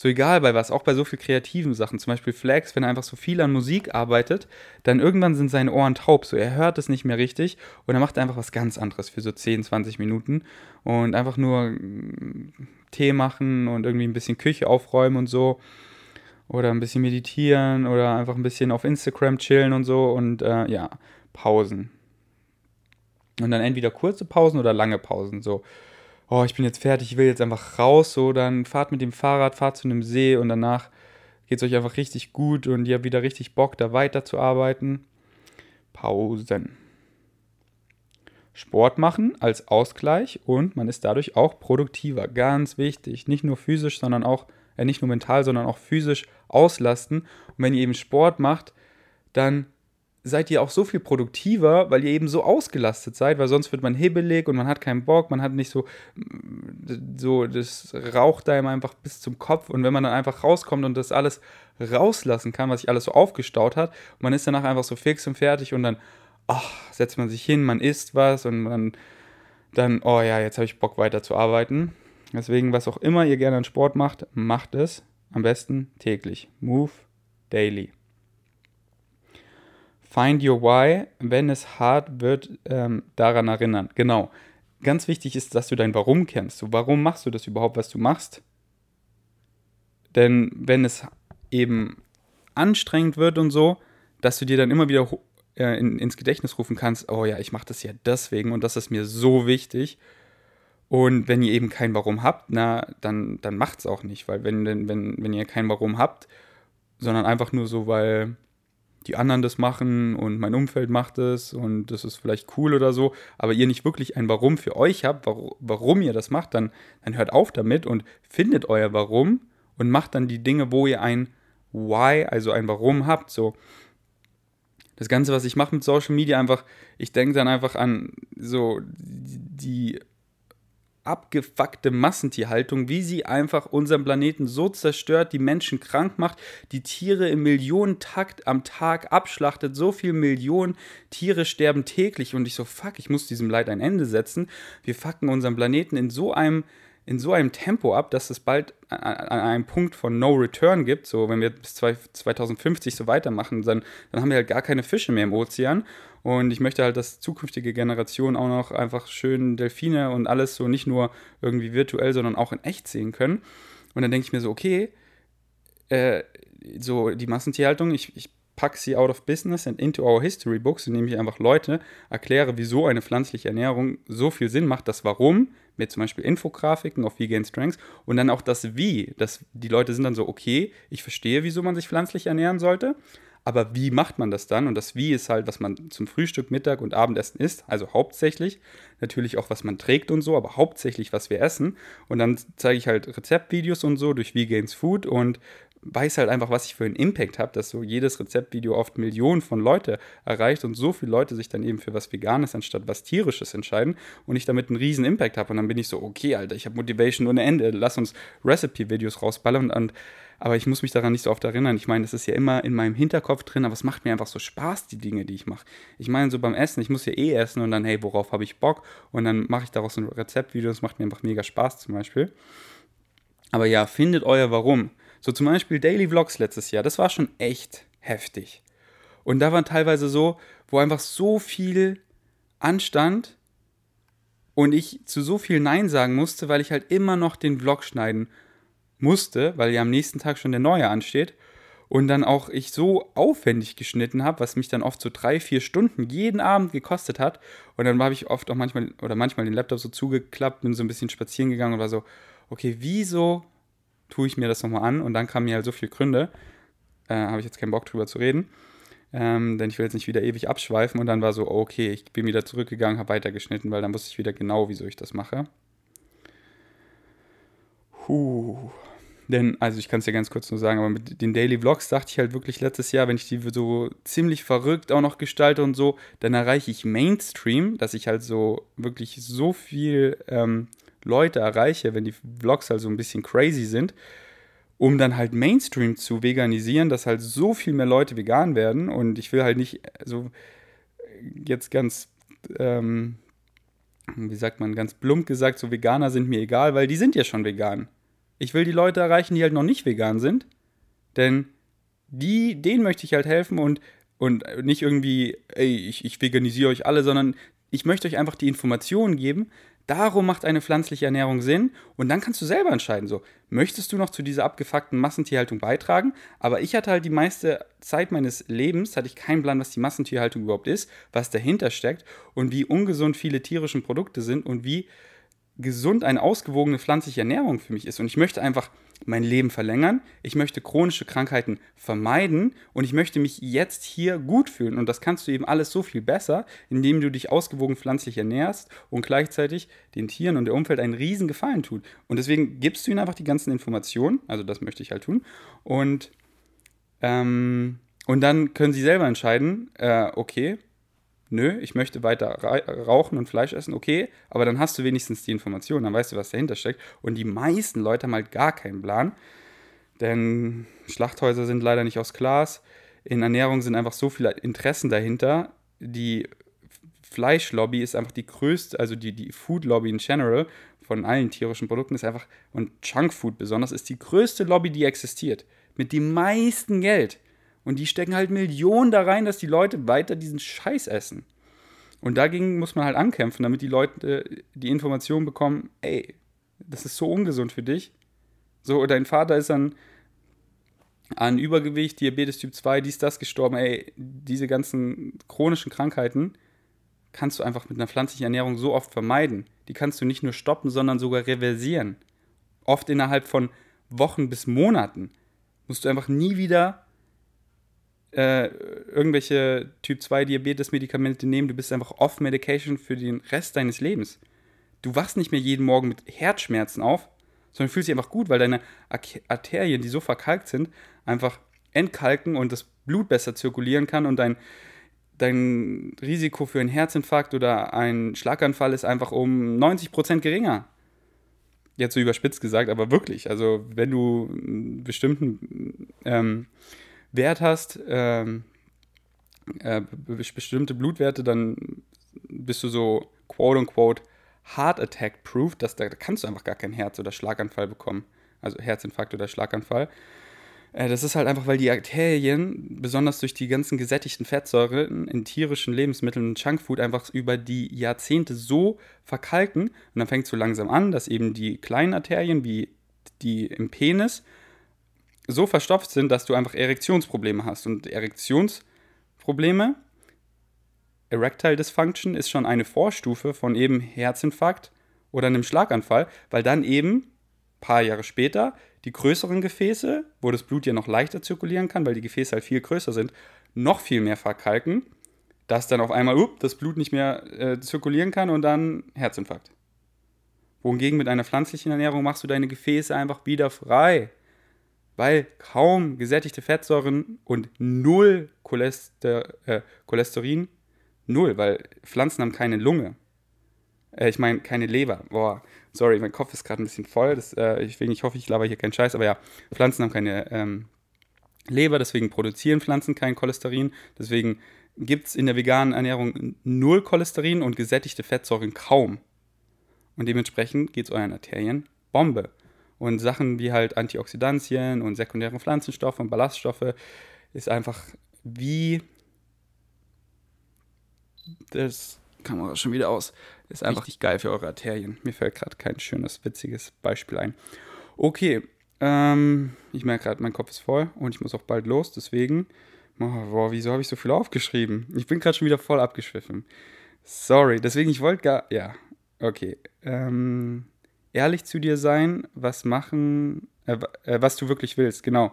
Speaker 1: So egal bei was, auch bei so viel kreativen Sachen. Zum Beispiel Flex, wenn er einfach so viel an Musik arbeitet, dann irgendwann sind seine Ohren taub. So, er hört es nicht mehr richtig und er macht einfach was ganz anderes für so 10, 20 Minuten. Und einfach nur mm, Tee machen und irgendwie ein bisschen Küche aufräumen und so. Oder ein bisschen meditieren oder einfach ein bisschen auf Instagram chillen und so. Und äh, ja, Pausen. Und dann entweder kurze Pausen oder lange Pausen. So, oh, ich bin jetzt fertig, ich will jetzt einfach raus. So, dann fahrt mit dem Fahrrad, fahrt zu einem See und danach geht es euch einfach richtig gut und ihr habt wieder richtig Bock, da weiterzuarbeiten. Pausen. Sport machen als Ausgleich und man ist dadurch auch produktiver. Ganz wichtig. Nicht nur physisch, sondern auch, äh, nicht nur mental, sondern auch physisch auslasten. Und wenn ihr eben Sport macht, dann seid ihr auch so viel produktiver, weil ihr eben so ausgelastet seid, weil sonst wird man hibbelig und man hat keinen Bock, man hat nicht so, so, das raucht einem einfach bis zum Kopf und wenn man dann einfach rauskommt und das alles rauslassen kann, was sich alles so aufgestaut hat, man ist danach einfach so fix und fertig und dann, ach, setzt man sich hin, man isst was und man dann, oh ja, jetzt habe ich Bock weiter zu arbeiten. Deswegen, was auch immer ihr gerne an Sport macht, macht es am besten täglich. Move daily. Find your why, wenn es hart wird, ähm, daran erinnern. Genau. Ganz wichtig ist, dass du dein Warum kennst. So, warum machst du das überhaupt, was du machst? Denn wenn es eben anstrengend wird und so, dass du dir dann immer wieder äh, in, ins Gedächtnis rufen kannst, oh ja, ich mache das ja deswegen und das ist mir so wichtig. Und wenn ihr eben kein Warum habt, na, dann, dann es auch nicht, weil wenn, wenn, wenn ihr kein Warum habt, sondern einfach nur so, weil die anderen das machen und mein Umfeld macht es und das ist vielleicht cool oder so, aber ihr nicht wirklich ein Warum für euch habt, warum ihr das macht, dann, dann hört auf damit und findet euer Warum und macht dann die Dinge, wo ihr ein Why, also ein Warum habt. So, das Ganze, was ich mache mit Social Media, einfach, ich denke dann einfach an so die abgefuckte Massentierhaltung, wie sie einfach unseren Planeten so zerstört, die Menschen krank macht, die Tiere im Millionentakt am Tag abschlachtet, so viele Millionen Tiere sterben täglich und ich so, fuck, ich muss diesem Leid ein Ende setzen. Wir fucken unseren Planeten in so einem in so einem Tempo ab, dass es bald an einem Punkt von No Return gibt. So, wenn wir bis 2050 so weitermachen, dann, dann haben wir halt gar keine Fische mehr im Ozean. Und ich möchte halt, dass zukünftige Generationen auch noch einfach schön Delfine und alles so nicht nur irgendwie virtuell, sondern auch in echt sehen können. Und dann denke ich mir so, okay, äh, so die Massentierhaltung, ich, ich packe sie out of business and into our history books, indem ich einfach Leute erkläre, wieso eine pflanzliche Ernährung so viel Sinn macht, das Warum, mit zum Beispiel Infografiken auf Vegan Strengths und dann auch das Wie. Das, die Leute sind dann so, okay, ich verstehe, wieso man sich pflanzlich ernähren sollte, aber wie macht man das dann? Und das Wie ist halt, was man zum Frühstück, Mittag und Abendessen isst, also hauptsächlich. Natürlich auch, was man trägt und so, aber hauptsächlich, was wir essen. Und dann zeige ich halt Rezeptvideos und so durch Vegans Food und weiß halt einfach, was ich für einen Impact habe, dass so jedes Rezeptvideo oft Millionen von Leute erreicht und so viele Leute sich dann eben für was Veganes anstatt was Tierisches entscheiden und ich damit einen riesen Impact habe. Und dann bin ich so, okay, Alter, ich habe Motivation ohne Ende, lass uns Recipe-Videos rausballern. Und, aber ich muss mich daran nicht so oft erinnern. Ich meine, das ist ja immer in meinem Hinterkopf drin, aber es macht mir einfach so Spaß, die Dinge, die ich mache. Ich meine, so beim Essen, ich muss ja eh essen und dann, hey, worauf habe ich Bock? Und dann mache ich daraus ein Rezeptvideo, das macht mir einfach mega Spaß zum Beispiel. Aber ja, findet euer Warum. So zum Beispiel Daily Vlogs letztes Jahr, das war schon echt heftig. Und da waren teilweise so, wo einfach so viel anstand und ich zu so viel Nein sagen musste, weil ich halt immer noch den Vlog schneiden musste, weil ja am nächsten Tag schon der neue ansteht. Und dann auch ich so aufwendig geschnitten habe, was mich dann oft so drei, vier Stunden jeden Abend gekostet hat. Und dann habe ich oft auch manchmal oder manchmal den Laptop so zugeklappt, bin so ein bisschen spazieren gegangen und war so, okay, wieso tue ich mir das nochmal an und dann kamen mir halt so viele Gründe, äh, habe ich jetzt keinen Bock drüber zu reden, ähm, denn ich will jetzt nicht wieder ewig abschweifen und dann war so, okay, ich bin wieder zurückgegangen, habe weitergeschnitten, weil dann wusste ich wieder genau, wieso ich das mache. Puh. Denn, also ich kann es ja ganz kurz nur sagen, aber mit den Daily Vlogs dachte ich halt wirklich letztes Jahr, wenn ich die so ziemlich verrückt auch noch gestalte und so, dann erreiche ich Mainstream, dass ich halt so wirklich so viel ähm, Leute erreiche, wenn die Vlogs halt so ein bisschen crazy sind, um dann halt Mainstream zu veganisieren, dass halt so viel mehr Leute vegan werden. Und ich will halt nicht so jetzt ganz, ähm, wie sagt man, ganz plump gesagt, so Veganer sind mir egal, weil die sind ja schon vegan. Ich will die Leute erreichen, die halt noch nicht vegan sind, denn die, denen möchte ich halt helfen und, und nicht irgendwie, ey, ich, ich veganisiere euch alle, sondern ich möchte euch einfach die Informationen geben, Darum macht eine pflanzliche Ernährung Sinn und dann kannst du selber entscheiden, so, möchtest du noch zu dieser abgefuckten Massentierhaltung beitragen? Aber ich hatte halt die meiste Zeit meines Lebens, hatte ich keinen Plan, was die Massentierhaltung überhaupt ist, was dahinter steckt und wie ungesund viele tierische Produkte sind und wie gesund eine ausgewogene pflanzliche Ernährung für mich ist. Und ich möchte einfach mein Leben verlängern, ich möchte chronische Krankheiten vermeiden und ich möchte mich jetzt hier gut fühlen. Und das kannst du eben alles so viel besser, indem du dich ausgewogen pflanzlich ernährst und gleichzeitig den Tieren und der Umwelt einen riesen Gefallen tut. Und deswegen gibst du ihnen einfach die ganzen Informationen, also das möchte ich halt tun. Und, ähm, Und dann können sie selber entscheiden, äh, okay, nö, ich möchte weiter rauchen und Fleisch essen, okay, aber dann hast du wenigstens die Information, dann weißt du, was dahinter steckt. Und die meisten Leute haben halt gar keinen Plan, denn Schlachthäuser sind leider nicht aus Glas. In Ernährung sind einfach so viele Interessen dahinter. Die Fleischlobby ist einfach die größte, also die, die Food-Lobby in general von allen tierischen Produkten ist einfach, und Junkfood besonders, ist die größte Lobby, die existiert. Mit dem meisten Geld. Und die stecken halt Millionen da rein, dass die Leute weiter diesen Scheiß essen. Und dagegen muss man halt ankämpfen, damit die Leute die Information bekommen, ey, das ist so ungesund für dich. So, dein Vater ist an, an Übergewicht, Diabetes Typ 2, dies, das gestorben, ey, diese ganzen chronischen Krankheiten kannst du einfach mit einer pflanzlichen Ernährung so oft vermeiden. Die kannst du nicht nur stoppen, sondern sogar reversieren. Oft innerhalb von Wochen bis Monaten musst du einfach nie wieder äh, irgendwelche Typ 2 Diabetes-Medikamente nehmen. Du bist einfach off-Medication für den Rest deines Lebens. Du wachst nicht mehr jeden Morgen mit Herzschmerzen auf, sondern fühlst dich einfach gut, weil deine Arterien, die so verkalkt sind, einfach entkalken und das Blut besser zirkulieren kann und dein, dein Risiko für einen Herzinfarkt oder einen Schlaganfall ist einfach um 90% geringer. Jetzt so überspitzt gesagt, aber wirklich. Also, wenn du einen bestimmten ähm, Wert hast, ähm, äh, bestimmte Blutwerte, dann bist du so quote unquote Heart Attack proof, dass da, da kannst du einfach gar keinen Herz- oder Schlaganfall bekommen. Also Herzinfarkt oder Schlaganfall. Äh, das ist halt einfach, weil die Arterien, besonders durch die ganzen gesättigten Fettsäuren in tierischen Lebensmitteln und Junkfood, einfach über die Jahrzehnte so verkalken. Und dann fängt es so langsam an, dass eben die kleinen Arterien, wie die im Penis, so verstopft sind, dass du einfach Erektionsprobleme hast. Und Erektionsprobleme, Erectile Dysfunction, ist schon eine Vorstufe von eben Herzinfarkt oder einem Schlaganfall, weil dann eben ein paar Jahre später die größeren Gefäße, wo das Blut ja noch leichter zirkulieren kann, weil die Gefäße halt viel größer sind, noch viel mehr verkalken, dass dann auf einmal up, das Blut nicht mehr äh, zirkulieren kann und dann Herzinfarkt. Wohingegen mit einer pflanzlichen Ernährung machst du deine Gefäße einfach wieder frei weil kaum gesättigte Fettsäuren und null Cholester, äh, Cholesterin, null, weil Pflanzen haben keine Lunge. Äh, ich meine, keine Leber. Boah, sorry, mein Kopf ist gerade ein bisschen voll, das, äh, deswegen ich hoffe, ich laber hier keinen Scheiß, aber ja, Pflanzen haben keine ähm, Leber, deswegen produzieren Pflanzen kein Cholesterin, deswegen gibt es in der veganen Ernährung null Cholesterin und gesättigte Fettsäuren kaum. Und dementsprechend geht es euren Arterien Bombe. Und Sachen wie halt Antioxidantien und sekundäre Pflanzenstoffe und Ballaststoffe ist einfach wie. Das kam auch schon wieder aus. Ist einfach richtig geil für eure Arterien. Mir fällt gerade kein schönes, witziges Beispiel ein. Okay, ähm, ich merke gerade, mein Kopf ist voll und ich muss auch bald los. Deswegen, oh, boah, wieso habe ich so viel aufgeschrieben? Ich bin gerade schon wieder voll abgeschwiffen. Sorry, deswegen, ich wollte gar. Ja, okay. Ähm ehrlich zu dir sein, was machen, äh, äh, was du wirklich willst, genau.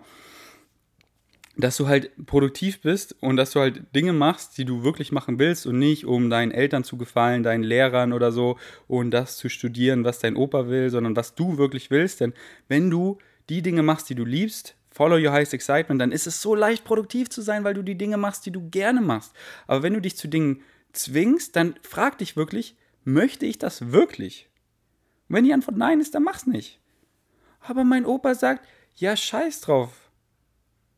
Speaker 1: Dass du halt produktiv bist und dass du halt Dinge machst, die du wirklich machen willst und nicht, um deinen Eltern zu gefallen, deinen Lehrern oder so und das zu studieren, was dein Opa will, sondern was du wirklich willst. Denn wenn du die Dinge machst, die du liebst, follow your highest excitement, dann ist es so leicht produktiv zu sein, weil du die Dinge machst, die du gerne machst. Aber wenn du dich zu Dingen zwingst, dann frag dich wirklich, möchte ich das wirklich? Und wenn die Antwort nein ist, dann mach's nicht. Aber mein Opa sagt, ja, scheiß drauf.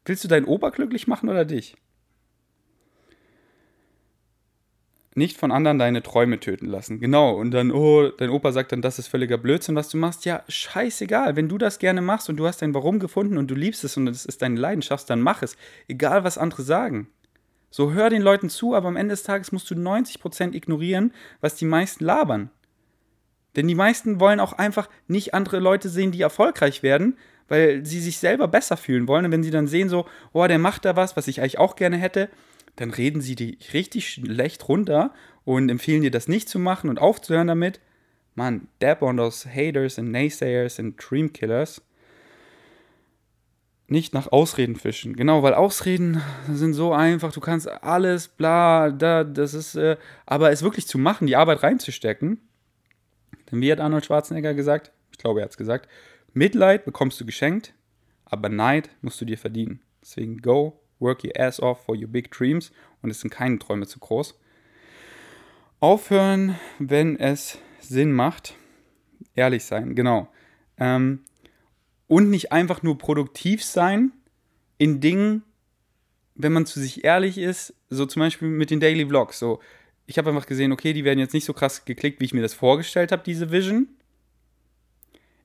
Speaker 1: Willst du deinen Opa glücklich machen oder dich? Nicht von anderen deine Träume töten lassen. Genau. Und dann, oh, dein Opa sagt dann, das ist völliger Blödsinn, was du machst. Ja, scheißegal. Wenn du das gerne machst und du hast dein Warum gefunden und du liebst es und es ist deine Leidenschaft, dann mach es. Egal, was andere sagen. So hör den Leuten zu, aber am Ende des Tages musst du 90% ignorieren, was die meisten labern. Denn die meisten wollen auch einfach nicht andere Leute sehen, die erfolgreich werden, weil sie sich selber besser fühlen wollen. Und wenn sie dann sehen, so, oh, der macht da was, was ich eigentlich auch gerne hätte, dann reden sie die richtig schlecht runter und empfehlen dir das nicht zu machen und aufzuhören damit. Mann, dab on those haters and naysayers and dreamkillers. Nicht nach Ausreden fischen. Genau, weil Ausreden sind so einfach, du kannst alles, bla, da, das ist, äh, aber es wirklich zu machen, die Arbeit reinzustecken, denn wie hat Arnold Schwarzenegger gesagt? Ich glaube, er hat es gesagt. Mitleid bekommst du geschenkt, aber Neid musst du dir verdienen. Deswegen go work your ass off for your big dreams und es sind keine Träume zu groß. Aufhören, wenn es Sinn macht. Ehrlich sein, genau. Ähm, und nicht einfach nur produktiv sein in Dingen, wenn man zu sich ehrlich ist, so zum Beispiel mit den Daily Vlogs. So, ich habe einfach gesehen, okay, die werden jetzt nicht so krass geklickt, wie ich mir das vorgestellt habe, diese Vision.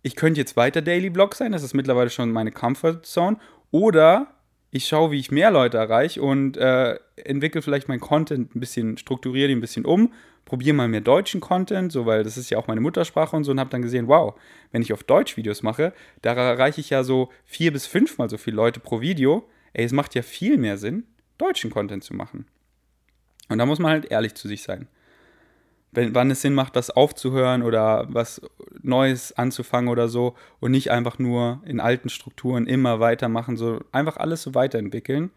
Speaker 1: Ich könnte jetzt weiter Daily Vlog sein, das ist mittlerweile schon meine Comfort Zone. Oder ich schaue, wie ich mehr Leute erreiche und äh, entwickle vielleicht meinen Content ein bisschen, strukturiere ihn ein bisschen um, probiere mal mehr deutschen Content, so weil das ist ja auch meine Muttersprache und so und habe dann gesehen, wow, wenn ich auf Deutsch Videos mache, da erreiche ich ja so vier bis fünfmal so viele Leute pro Video. Ey, es macht ja viel mehr Sinn, deutschen Content zu machen. Und da muss man halt ehrlich zu sich sein. Wenn, wann es Sinn macht, was aufzuhören oder was Neues anzufangen oder so und nicht einfach nur in alten Strukturen immer weitermachen, so einfach alles so weiterentwickeln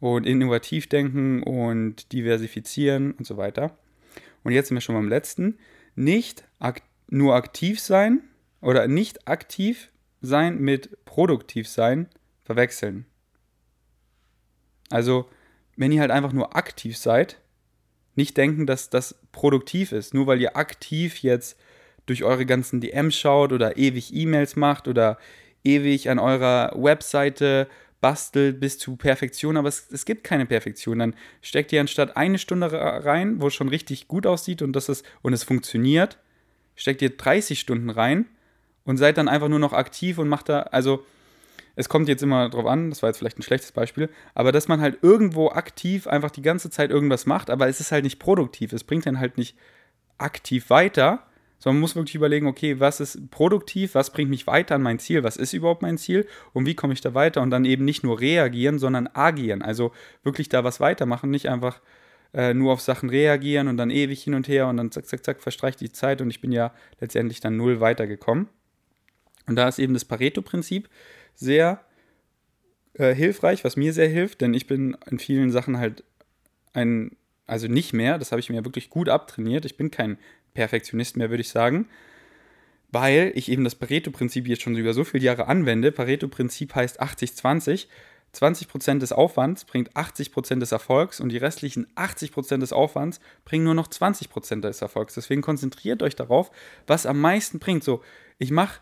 Speaker 1: und innovativ denken und diversifizieren und so weiter. Und jetzt sind wir schon beim letzten. Nicht ak nur aktiv sein oder nicht aktiv sein mit produktiv sein verwechseln. Also, wenn ihr halt einfach nur aktiv seid, nicht denken, dass das produktiv ist. Nur weil ihr aktiv jetzt durch eure ganzen DMs schaut oder ewig E-Mails macht oder ewig an eurer Webseite bastelt bis zu Perfektion, aber es, es, gibt keine Perfektion. Dann steckt ihr anstatt eine Stunde rein, wo es schon richtig gut aussieht und das ist und es funktioniert, steckt ihr 30 Stunden rein und seid dann einfach nur noch aktiv und macht da, also es kommt jetzt immer drauf an, das war jetzt vielleicht ein schlechtes Beispiel, aber dass man halt irgendwo aktiv einfach die ganze Zeit irgendwas macht, aber es ist halt nicht produktiv, es bringt dann halt nicht aktiv weiter, sondern man muss wirklich überlegen, okay, was ist produktiv, was bringt mich weiter an mein Ziel, was ist überhaupt mein Ziel und wie komme ich da weiter und dann eben nicht nur reagieren, sondern agieren, also wirklich da was weitermachen, nicht einfach äh, nur auf Sachen reagieren und dann ewig hin und her und dann zack, zack, zack, verstreicht die Zeit und ich bin ja letztendlich dann null weitergekommen. Und da ist eben das Pareto-Prinzip, sehr äh, hilfreich, was mir sehr hilft, denn ich bin in vielen Sachen halt ein, also nicht mehr, das habe ich mir wirklich gut abtrainiert. Ich bin kein Perfektionist mehr, würde ich sagen, weil ich eben das Pareto-Prinzip jetzt schon über so viele Jahre anwende. Pareto-Prinzip heißt 80-20. 20% des Aufwands bringt 80% des Erfolgs und die restlichen 80% des Aufwands bringen nur noch 20% des Erfolgs. Deswegen konzentriert euch darauf, was am meisten bringt. So, ich mache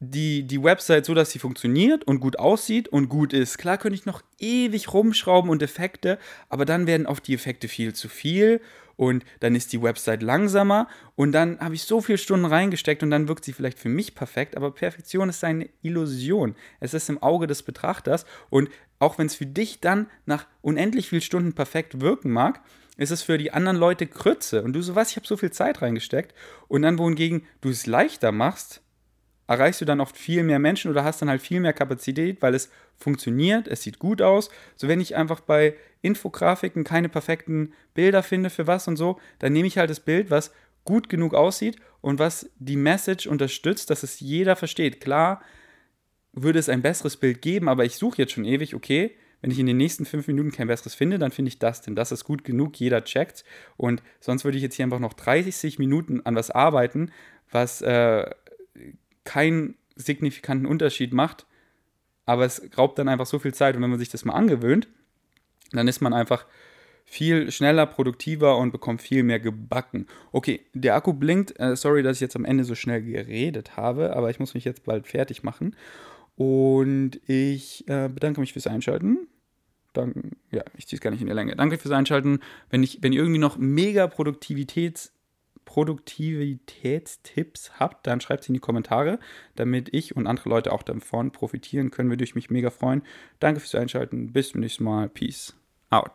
Speaker 1: die, die Website so, dass sie funktioniert und gut aussieht und gut ist. Klar könnte ich noch ewig rumschrauben und Effekte, aber dann werden oft die Effekte viel zu viel und dann ist die Website langsamer und dann habe ich so viele Stunden reingesteckt und dann wirkt sie vielleicht für mich perfekt, aber Perfektion ist eine Illusion. Es ist im Auge des Betrachters und auch wenn es für dich dann nach unendlich vielen Stunden perfekt wirken mag, ist es für die anderen Leute Krütze und du so was, ich habe so viel Zeit reingesteckt und dann wohingegen du es leichter machst, erreichst du dann oft viel mehr Menschen oder hast dann halt viel mehr Kapazität, weil es funktioniert, es sieht gut aus. So wenn ich einfach bei Infografiken keine perfekten Bilder finde für was und so, dann nehme ich halt das Bild, was gut genug aussieht und was die Message unterstützt, dass es jeder versteht. Klar würde es ein besseres Bild geben, aber ich suche jetzt schon ewig, okay, wenn ich in den nächsten fünf Minuten kein besseres finde, dann finde ich das, denn das ist gut genug, jeder checkt. Und sonst würde ich jetzt hier einfach noch 30 Minuten an was arbeiten, was äh, keinen signifikanten Unterschied macht, aber es raubt dann einfach so viel Zeit und wenn man sich das mal angewöhnt, dann ist man einfach viel schneller, produktiver und bekommt viel mehr gebacken. Okay, der Akku blinkt. Äh, sorry, dass ich jetzt am Ende so schnell geredet habe, aber ich muss mich jetzt bald fertig machen. Und ich äh, bedanke mich fürs Einschalten. Dank, ja, ich ziehe es gar nicht in der Länge. Danke fürs Einschalten. Wenn, ich, wenn ihr irgendwie noch mega Produktivitäts- Produktivitätstipps habt, dann schreibt sie in die Kommentare, damit ich und andere Leute auch davon profitieren können. Würde ich mich mega freuen. Danke fürs Einschalten. Bis zum nächsten Mal. Peace out.